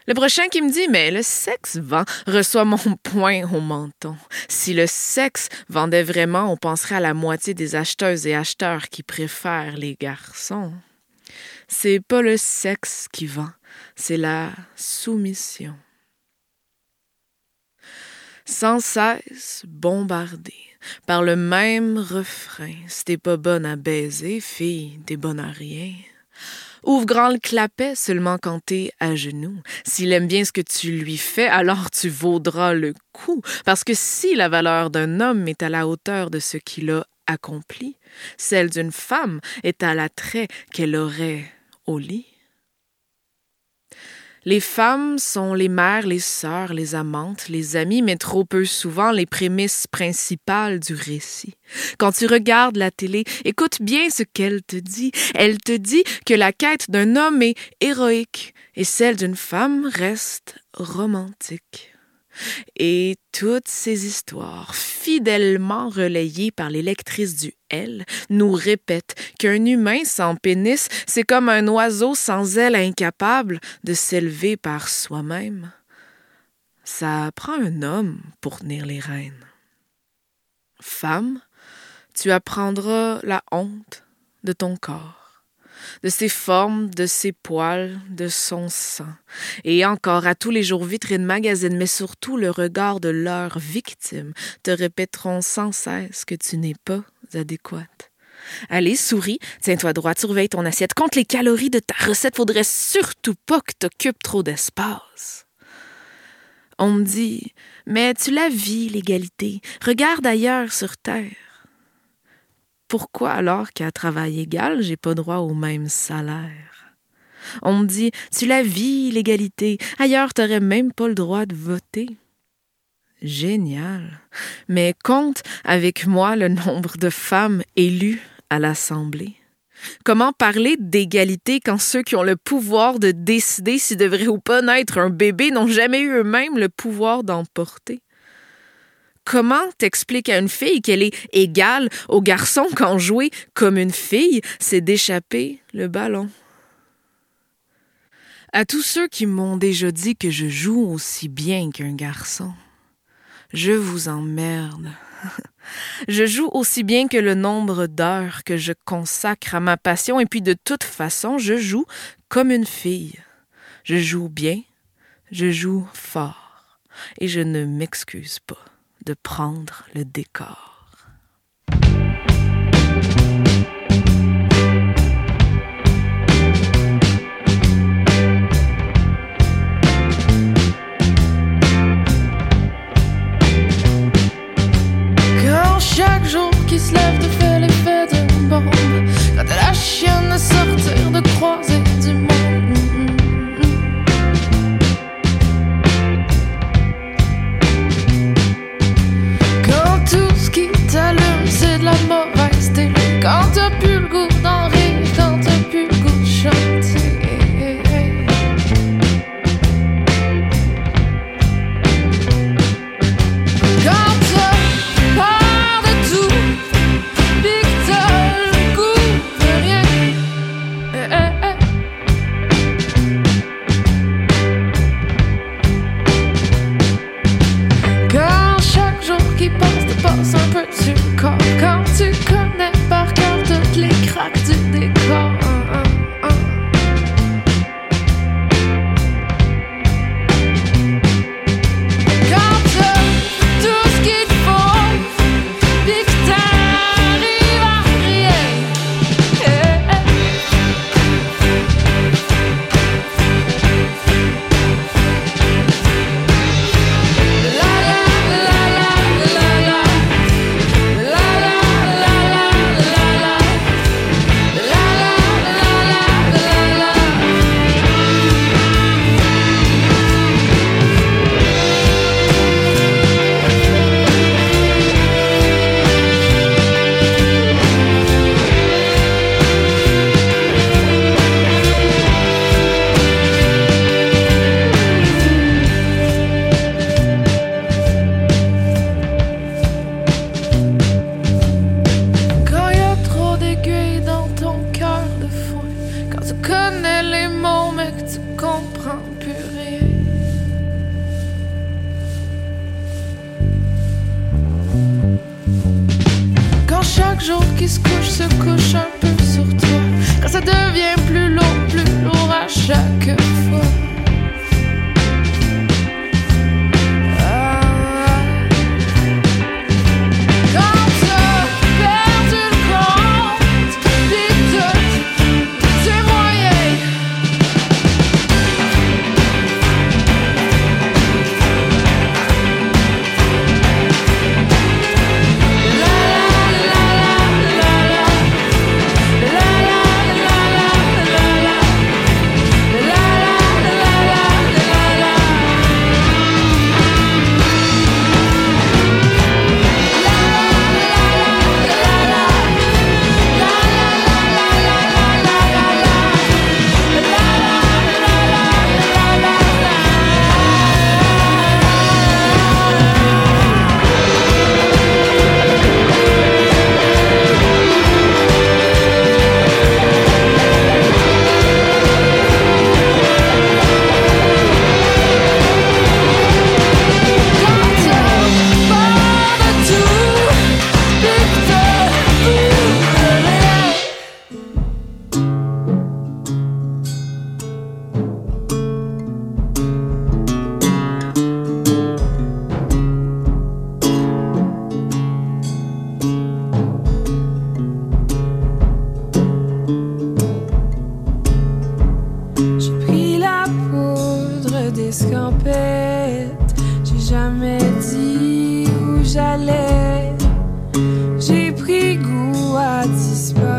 Le prochain qui me dit Mais le sexe vend reçoit mon [laughs] point au menton. Si le sexe vendait vraiment, on penserait à la moitié des acheteuses et acheteurs qui préfèrent les garçons. C'est pas le sexe qui vend, c'est la soumission. Sans cesse bombardé par le même refrain. Si t'es pas bonne à baiser, fille, t'es bonne à rien. Ouvre grand le clapet seulement quand t'es à genoux. S'il aime bien ce que tu lui fais, alors tu vaudras le coup. Parce que si la valeur d'un homme est à la hauteur de ce qu'il a accompli, celle d'une femme est à l'attrait qu'elle aurait au lit. Les femmes sont les mères, les sœurs, les amantes, les amies, mais trop peu souvent les prémices principales du récit. Quand tu regardes la télé, écoute bien ce qu'elle te dit. Elle te dit que la quête d'un homme est héroïque et celle d'une femme reste romantique. Et toutes ces histoires, fidèlement relayées par les lectrices du L, nous répètent qu'un humain sans pénis, c'est comme un oiseau sans aile incapable de s'élever par soi-même. Ça prend un homme pour tenir les rênes. Femme, tu apprendras la honte de ton corps de ses formes, de ses poils, de son sang. Et encore, à tous les jours, vitrines, magazines, mais surtout le regard de leurs victimes te répéteront sans cesse que tu n'es pas adéquate. Allez, souris, tiens-toi droite, surveille ton assiette. Compte les calories de ta recette, faudrait surtout pas que t'occupes trop d'espace. On me dit, mais tu la vis, l'égalité. Regarde ailleurs sur Terre pourquoi alors qu'à travail égal, j'ai pas droit au même salaire? On me dit, tu la vis, l'égalité. Ailleurs, t'aurais même pas le droit de voter. Génial. Mais compte avec moi le nombre de femmes élues à l'Assemblée. Comment parler d'égalité quand ceux qui ont le pouvoir de décider s'il devrait ou pas naître un bébé n'ont jamais eu eux-mêmes le pouvoir d'en porter? Comment t'expliques à une fille qu'elle est égale au garçon quand jouer comme une fille, c'est d'échapper le ballon? À tous ceux qui m'ont déjà dit que je joue aussi bien qu'un garçon, je vous emmerde. [laughs] Je joue aussi bien que le nombre d'heures que je consacre à ma passion et puis de toute façon, je joue comme une fille. Je joue bien, je joue fort et je ne m'excuse pas de prendre le décor. that's a surprise.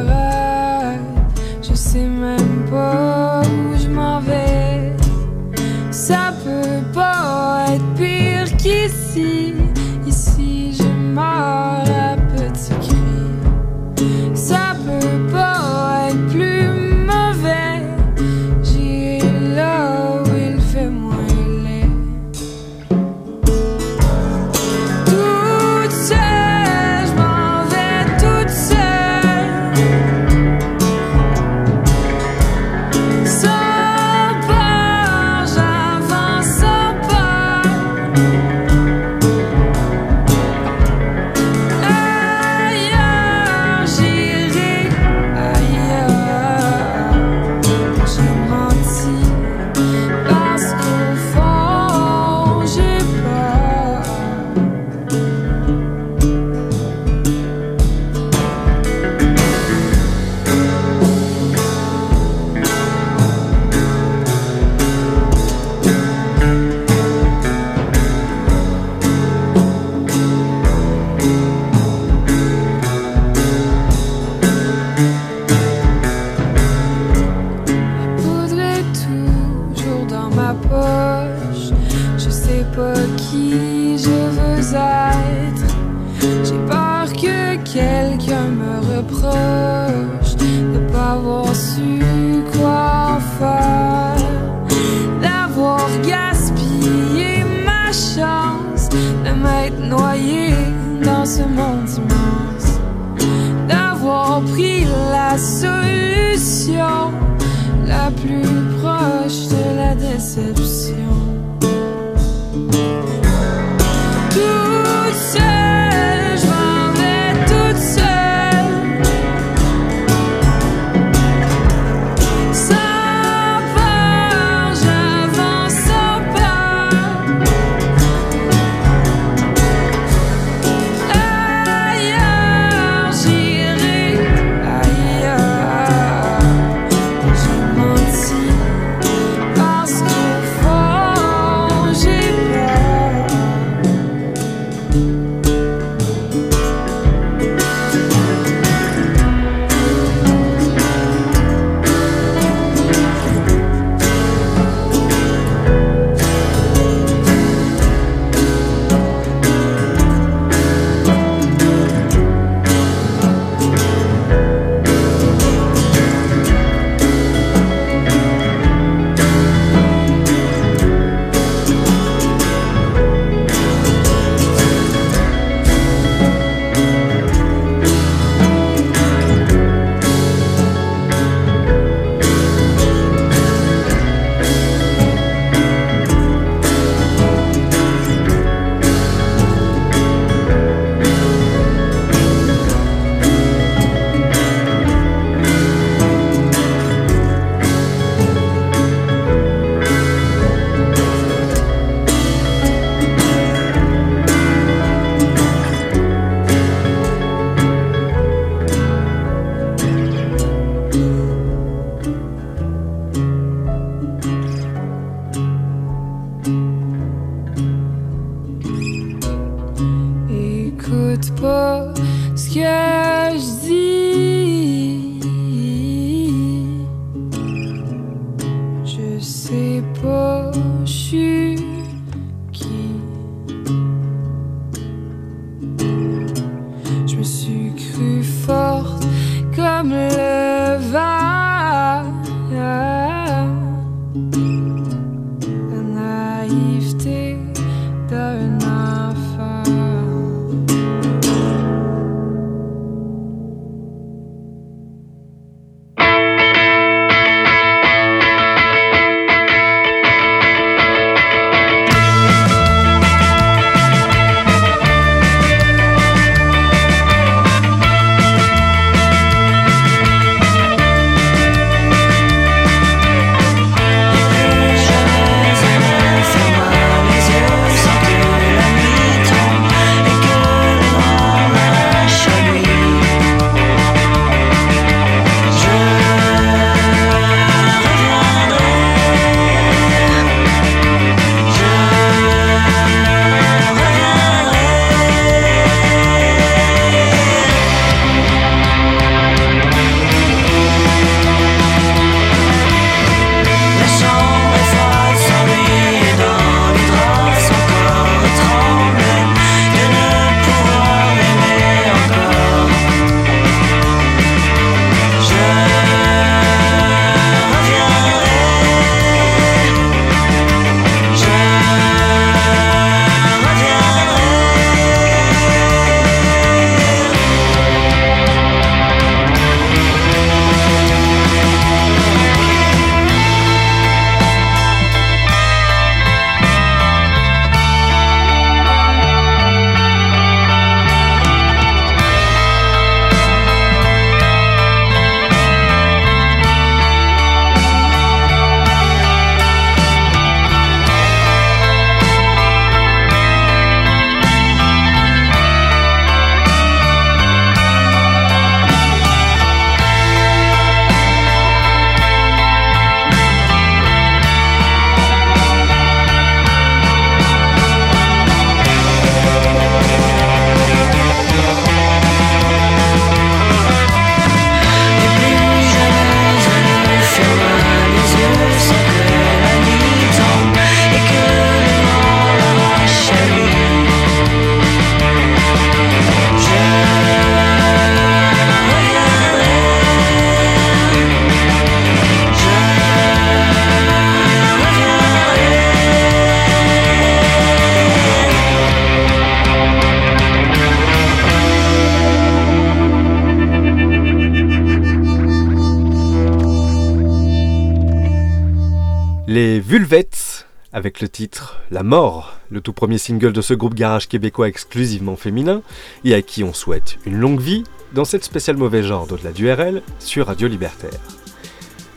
Mort, le tout premier single de ce groupe garage québécois exclusivement féminin, et à qui on souhaite une longue vie, dans cette spéciale mauvais genre d'au-delà du RL, sur Radio Libertaire.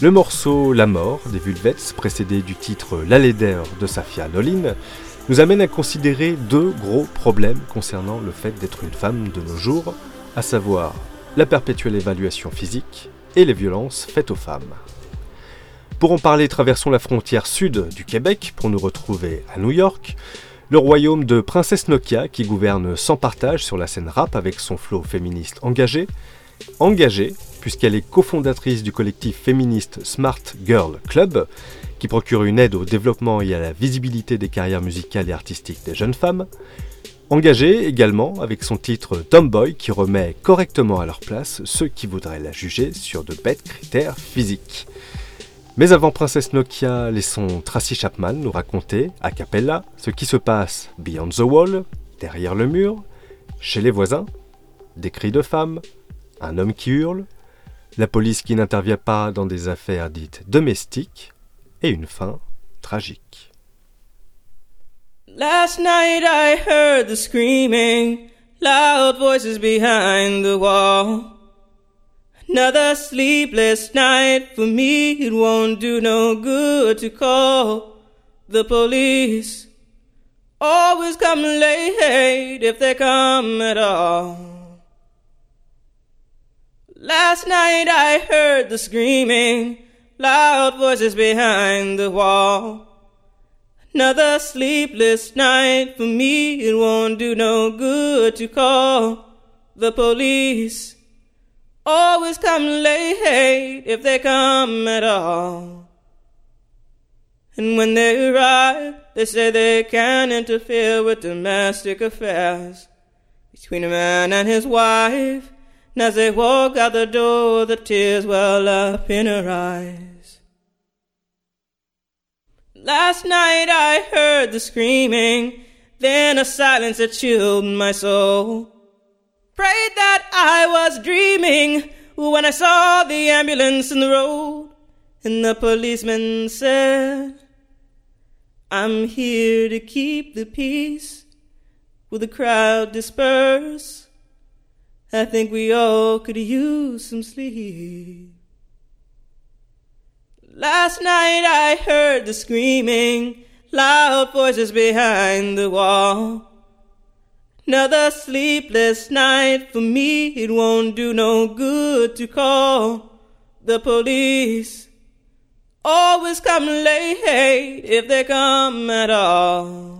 Le morceau La mort des Vulvettes, précédé du titre La laideur de Safia Nolin, nous amène à considérer deux gros problèmes concernant le fait d'être une femme de nos jours, à savoir la perpétuelle évaluation physique et les violences faites aux femmes. Pour en parler, traversons la frontière sud du Québec pour nous retrouver à New York, le royaume de Princesse Nokia qui gouverne sans partage sur la scène rap avec son flot féministe engagé. Engagée, puisqu'elle est cofondatrice du collectif féministe Smart Girl Club, qui procure une aide au développement et à la visibilité des carrières musicales et artistiques des jeunes femmes. Engagée également avec son titre Tomboy qui remet correctement à leur place ceux qui voudraient la juger sur de bêtes critères physiques. Mais avant Princesse Nokia, laissons Tracy Chapman nous raconter, a cappella, ce qui se passe beyond the wall, derrière le mur, chez les voisins, des cris de femmes, un homme qui hurle, la police qui n'intervient pas dans des affaires dites domestiques, et une fin tragique. Last night I heard the screaming, loud voices behind the wall. Another sleepless night for me, it won't do no good to call the police. Always come late if they come at all. Last night I heard the screaming, loud voices behind the wall. Another sleepless night for me, it won't do no good to call the police. Always come late if they come at all. And when they arrive, they say they can't interfere with domestic affairs between a man and his wife. And as they walk out the door, the tears well up in her eyes. Last night I heard the screaming, then a silence that chilled my soul. Prayed that I was dreaming when I saw the ambulance in the road, and the policeman said, I'm here to keep the peace. Will the crowd disperse? I think we all could use some sleep. Last night I heard the screaming, loud voices behind the wall. Another sleepless night for me, it won't do no good to call the police. Always come late if they come at all.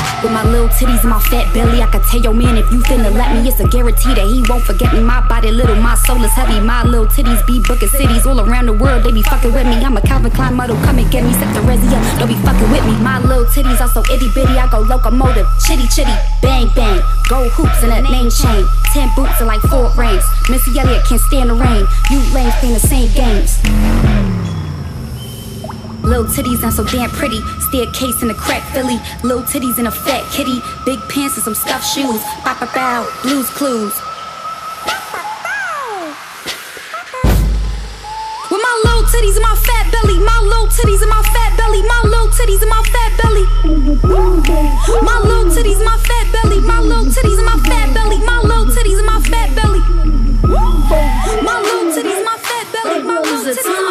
With my little titties and my fat belly, I can tell your man if you finna let me, it's a guarantee that he won't forget me. My body little, my soul is heavy. My little titties be booking cities all around the world. They be fucking with me. I'm a Calvin Klein model, come and get me. Set the resi up, don't be fucking with me. My little titties are so itty bitty, I go locomotive, chitty chitty, bang bang. Gold hoops and a name chain, ten boots and like four rings. Missy Elliott can't stand the rain. You lanes playing the same games. Little titties and so damn pretty. Staircase in a crack Philly. Little titties in a fat kitty. Big pants and some stuffed shoes. Bow bow. Blues clues. With my little titties and my fat belly. My little titties and my fat belly. My little titties and my fat belly. My little titties and my fat belly. My little titties and my fat belly. My little titties and my fat belly. My little titties and my fat belly. My little titties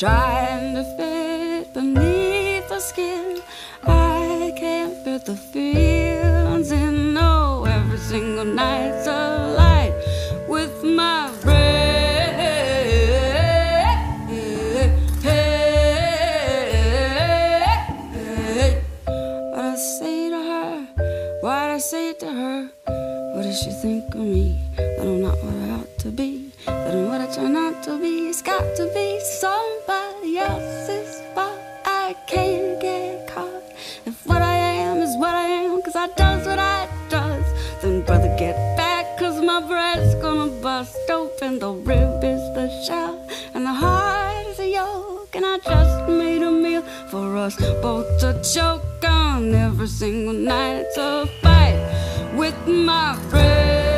Trying to fit beneath the skin. I can't fit the feelings in. No, every single night's a light with my breath. What I say to her, what I say to her. What does she think of me? To be. It's got to be somebody else's fault. I can't get caught. If what I am is what I am, cause I does what I does, then brother get back, cause my breast's gonna bust open. The rib is the shell, and the heart is a yolk. And I just made a meal for us both to choke on every single night. A fight with my breath.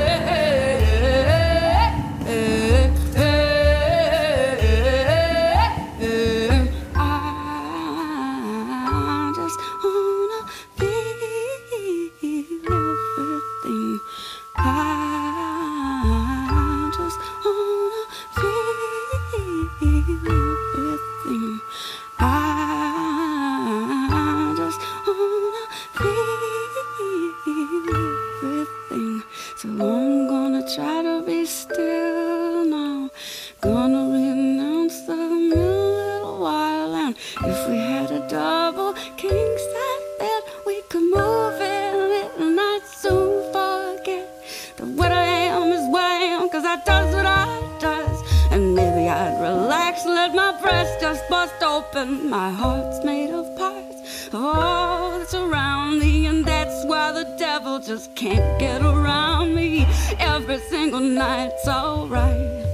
I'd relax, let my breast just bust open. My heart's made of parts of all that's around me, and that's why the devil just can't get around me. Every single night's alright.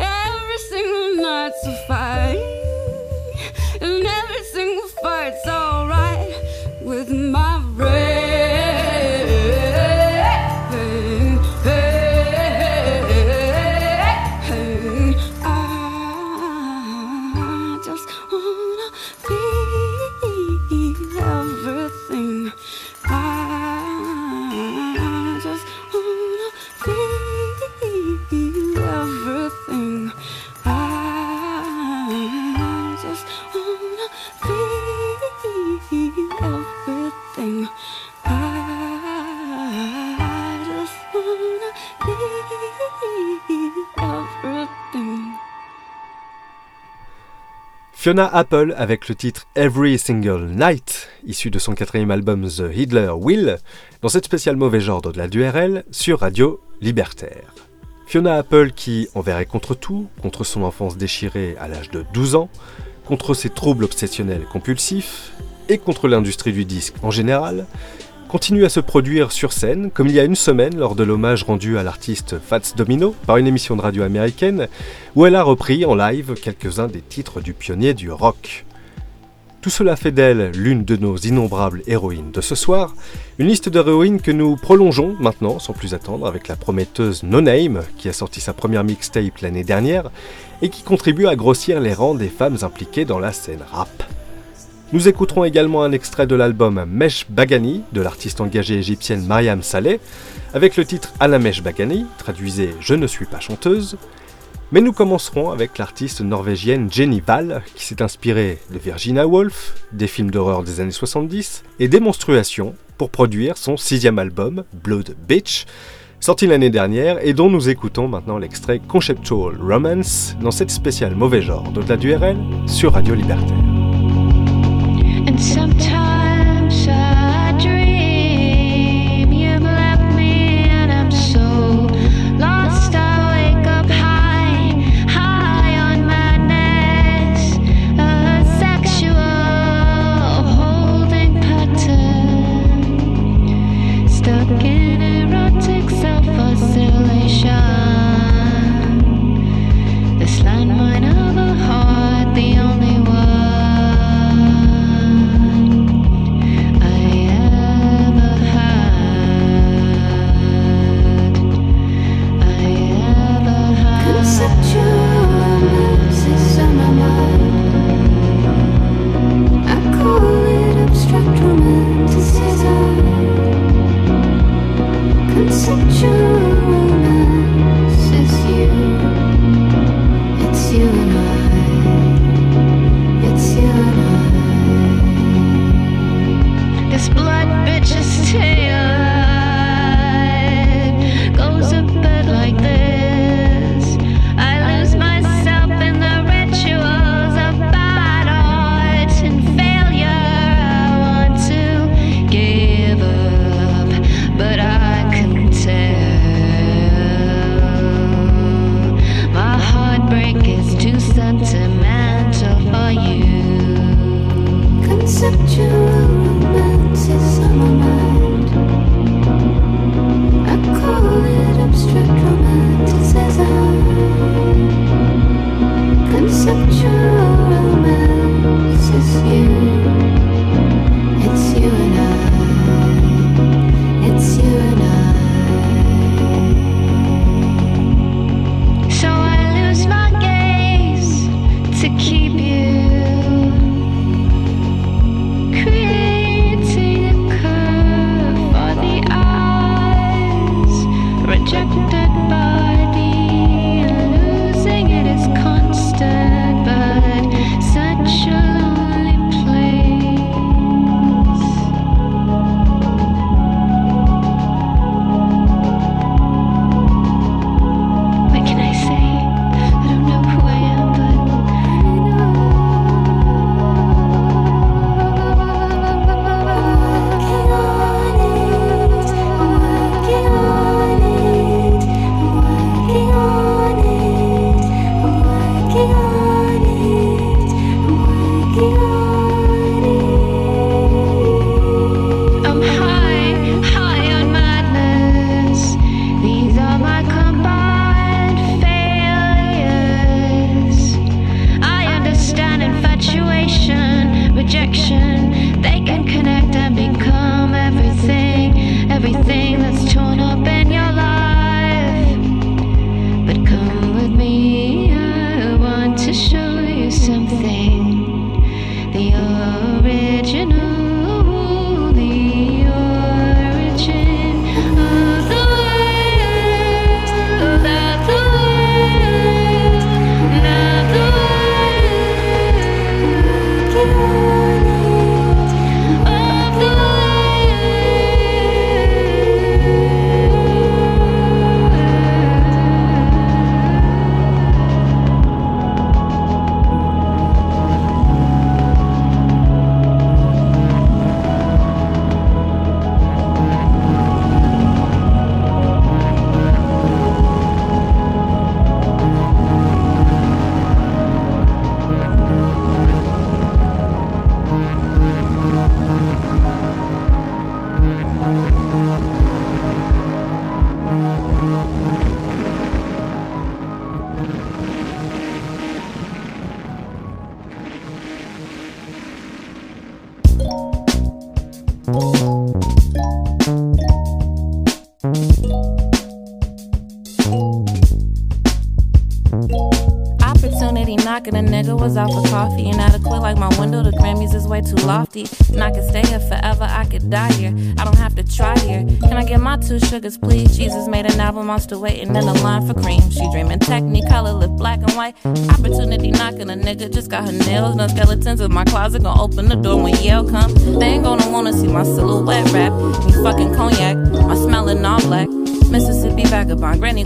Every single night's a fight. And every single fight's alright Fiona Apple avec le titre Every Single Night, issu de son quatrième album The Hitler Will, dans cette spéciale mauvais genre de la DURL sur Radio Libertaire. Fiona Apple qui enverrait contre tout, contre son enfance déchirée à l'âge de 12 ans, contre ses troubles obsessionnels compulsifs et contre l'industrie du disque en général, continue à se produire sur scène, comme il y a une semaine lors de l'hommage rendu à l'artiste Fats Domino par une émission de radio américaine, où elle a repris en live quelques-uns des titres du pionnier du rock. Tout cela fait d'elle l'une de nos innombrables héroïnes de ce soir, une liste d'héroïnes que nous prolongeons maintenant sans plus attendre avec la prometteuse No Name qui a sorti sa première mixtape l'année dernière et qui contribue à grossir les rangs des femmes impliquées dans la scène rap. Nous écouterons également un extrait de l'album Mesh Bagani de l'artiste engagée égyptienne Mariam Saleh, avec le titre Ala Mesh Bagani, traduisez Je ne suis pas chanteuse. Mais nous commencerons avec l'artiste norvégienne Jenny Ball, qui s'est inspirée de Virginia Woolf, des films d'horreur des années 70 et des menstruations pour produire son sixième album, Blood Bitch, sorti l'année dernière et dont nous écoutons maintenant l'extrait Conceptual Romance dans cette spéciale mauvais genre de la DURL sur Radio Libertaire. sometimes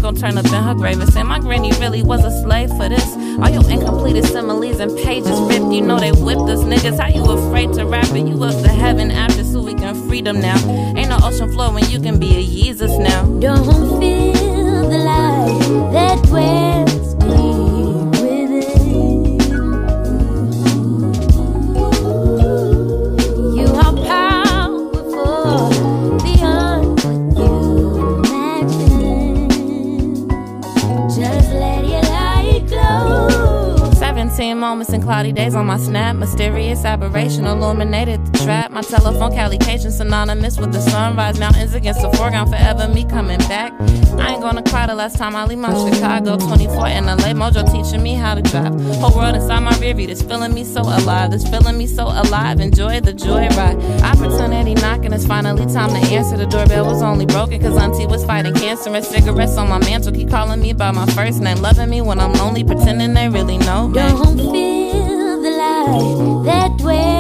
gon' turn up in her grave and say, My granny really was a slave for this. All your incompleted similes and pages ripped. You know they whipped us niggas. How you afraid to rap it? You up to heaven after so we can freedom now. Ain't no ocean floor when you can be a Jesus now. Don't days on my snap. Mysterious aberration illuminated the trap. My telephone calication synonymous with the sunrise. Mountains against the foreground, forever me coming back. I ain't gonna cry the last time I leave my Chicago 24 in LA. Mojo teaching me how to drive. Whole world inside my rear view. Feeling me so alive. This feeling me so alive. Enjoy the joy ride. Opportunity knocking. It's finally time to answer. The doorbell was only broken cause auntie was fighting cancer. And cigarettes on my mantle. Keep calling me by my first name. Loving me when I'm lonely. Pretending they really know me. Don't feel that way.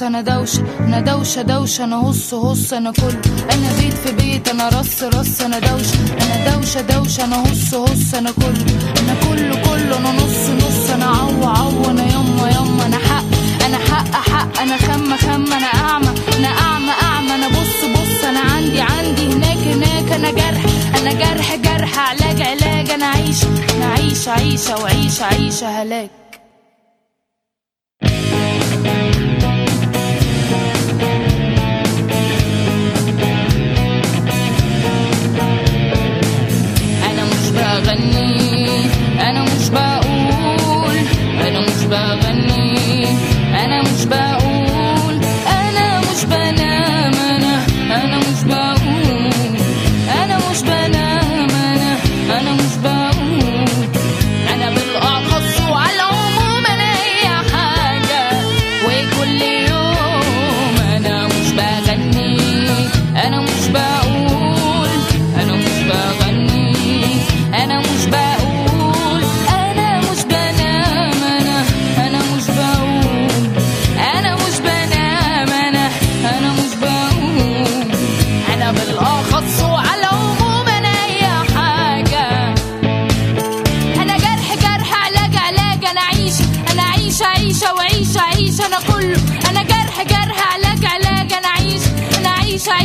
رص أنا دوشة أنا دوشة دوشة أنا هص هص أنا كل. أنا بيت في بيت أنا رص رص أنا دوشة. أنا دوشة دوشة أنا هص هص أنا كل. أنا كله كله أنا نص نص. أنا عو عو أنا يما يما أنا حق أنا حق حق. أنا خم خم. أنا أعمى أنا أعمى أعمى. أنا بص بص. أنا عندي عندي. هناك هناك. أنا جرح أنا جرح جرح. علاج علاج. أنا عيش أنا عيش عيشة وعيشة عيشة هلاك.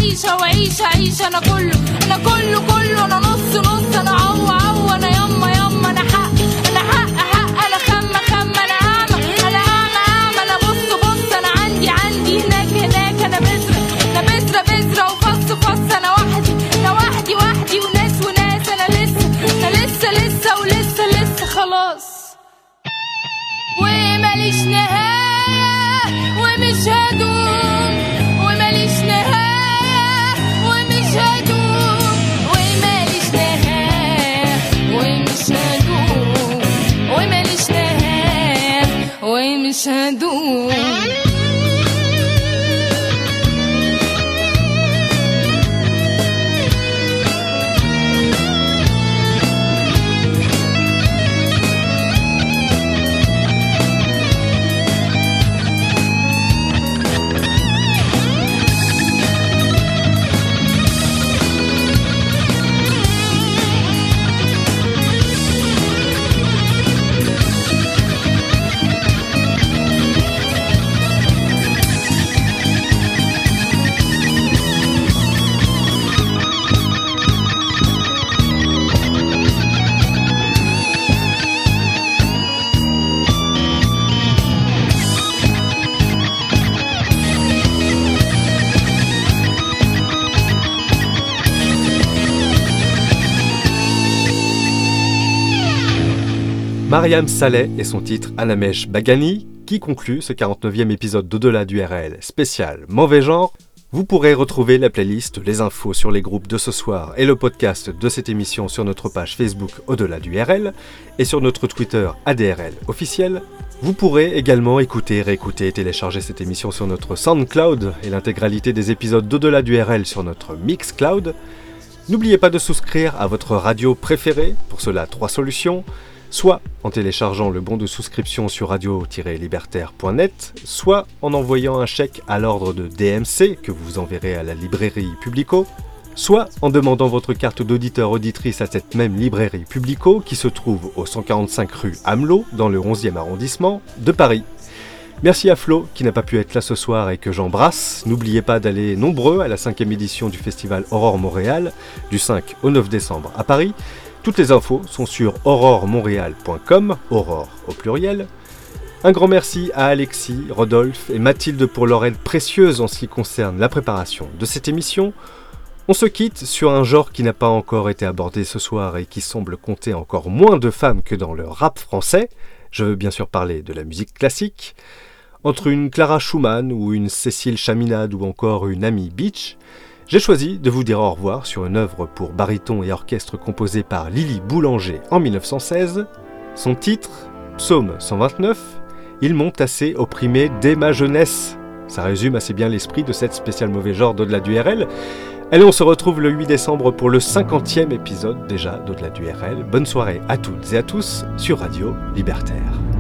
عيشة وعيشة عيشة أنا كله أنا كله كله أنا نص نص أنا عو عو أنا يما يما أنا Mariam Saleh et son titre Anamesh Bagani, qui conclut ce 49e épisode d'Au-delà du RL spécial Mauvais genre. Vous pourrez retrouver la playlist, les infos sur les groupes de ce soir et le podcast de cette émission sur notre page Facebook Au-delà du RL et sur notre Twitter ADRL officiel. Vous pourrez également écouter, réécouter et télécharger cette émission sur notre SoundCloud et l'intégralité des épisodes d'Au-delà du RL sur notre Mixcloud. N'oubliez pas de souscrire à votre radio préférée, pour cela trois solutions soit en téléchargeant le bon de souscription sur radio-libertaire.net, soit en envoyant un chèque à l'ordre de DMC que vous enverrez à la librairie Publico, soit en demandant votre carte d'auditeur auditrice à cette même librairie Publico qui se trouve au 145 rue Amelot dans le 11e arrondissement de Paris. Merci à Flo qui n'a pas pu être là ce soir et que j'embrasse. N'oubliez pas d'aller nombreux à la cinquième édition du festival Aurore Montréal du 5 au 9 décembre à Paris. Toutes les infos sont sur auroremontréal.com, aurore au pluriel. Un grand merci à Alexis, Rodolphe et Mathilde pour leur aide précieuse en ce qui concerne la préparation de cette émission. On se quitte sur un genre qui n'a pas encore été abordé ce soir et qui semble compter encore moins de femmes que dans le rap français. Je veux bien sûr parler de la musique classique. Entre une Clara Schumann ou une Cécile Chaminade ou encore une Amy Beach, j'ai choisi de vous dire au revoir sur une œuvre pour baryton et orchestre composée par Lily Boulanger en 1916. Son titre, Psaume 129, Ils m'ont assez opprimé dès ma jeunesse. Ça résume assez bien l'esprit de cette spéciale mauvais genre d'au-delà du RL. Allez, on se retrouve le 8 décembre pour le 50e épisode déjà d'au-delà du RL. Bonne soirée à toutes et à tous sur Radio Libertaire.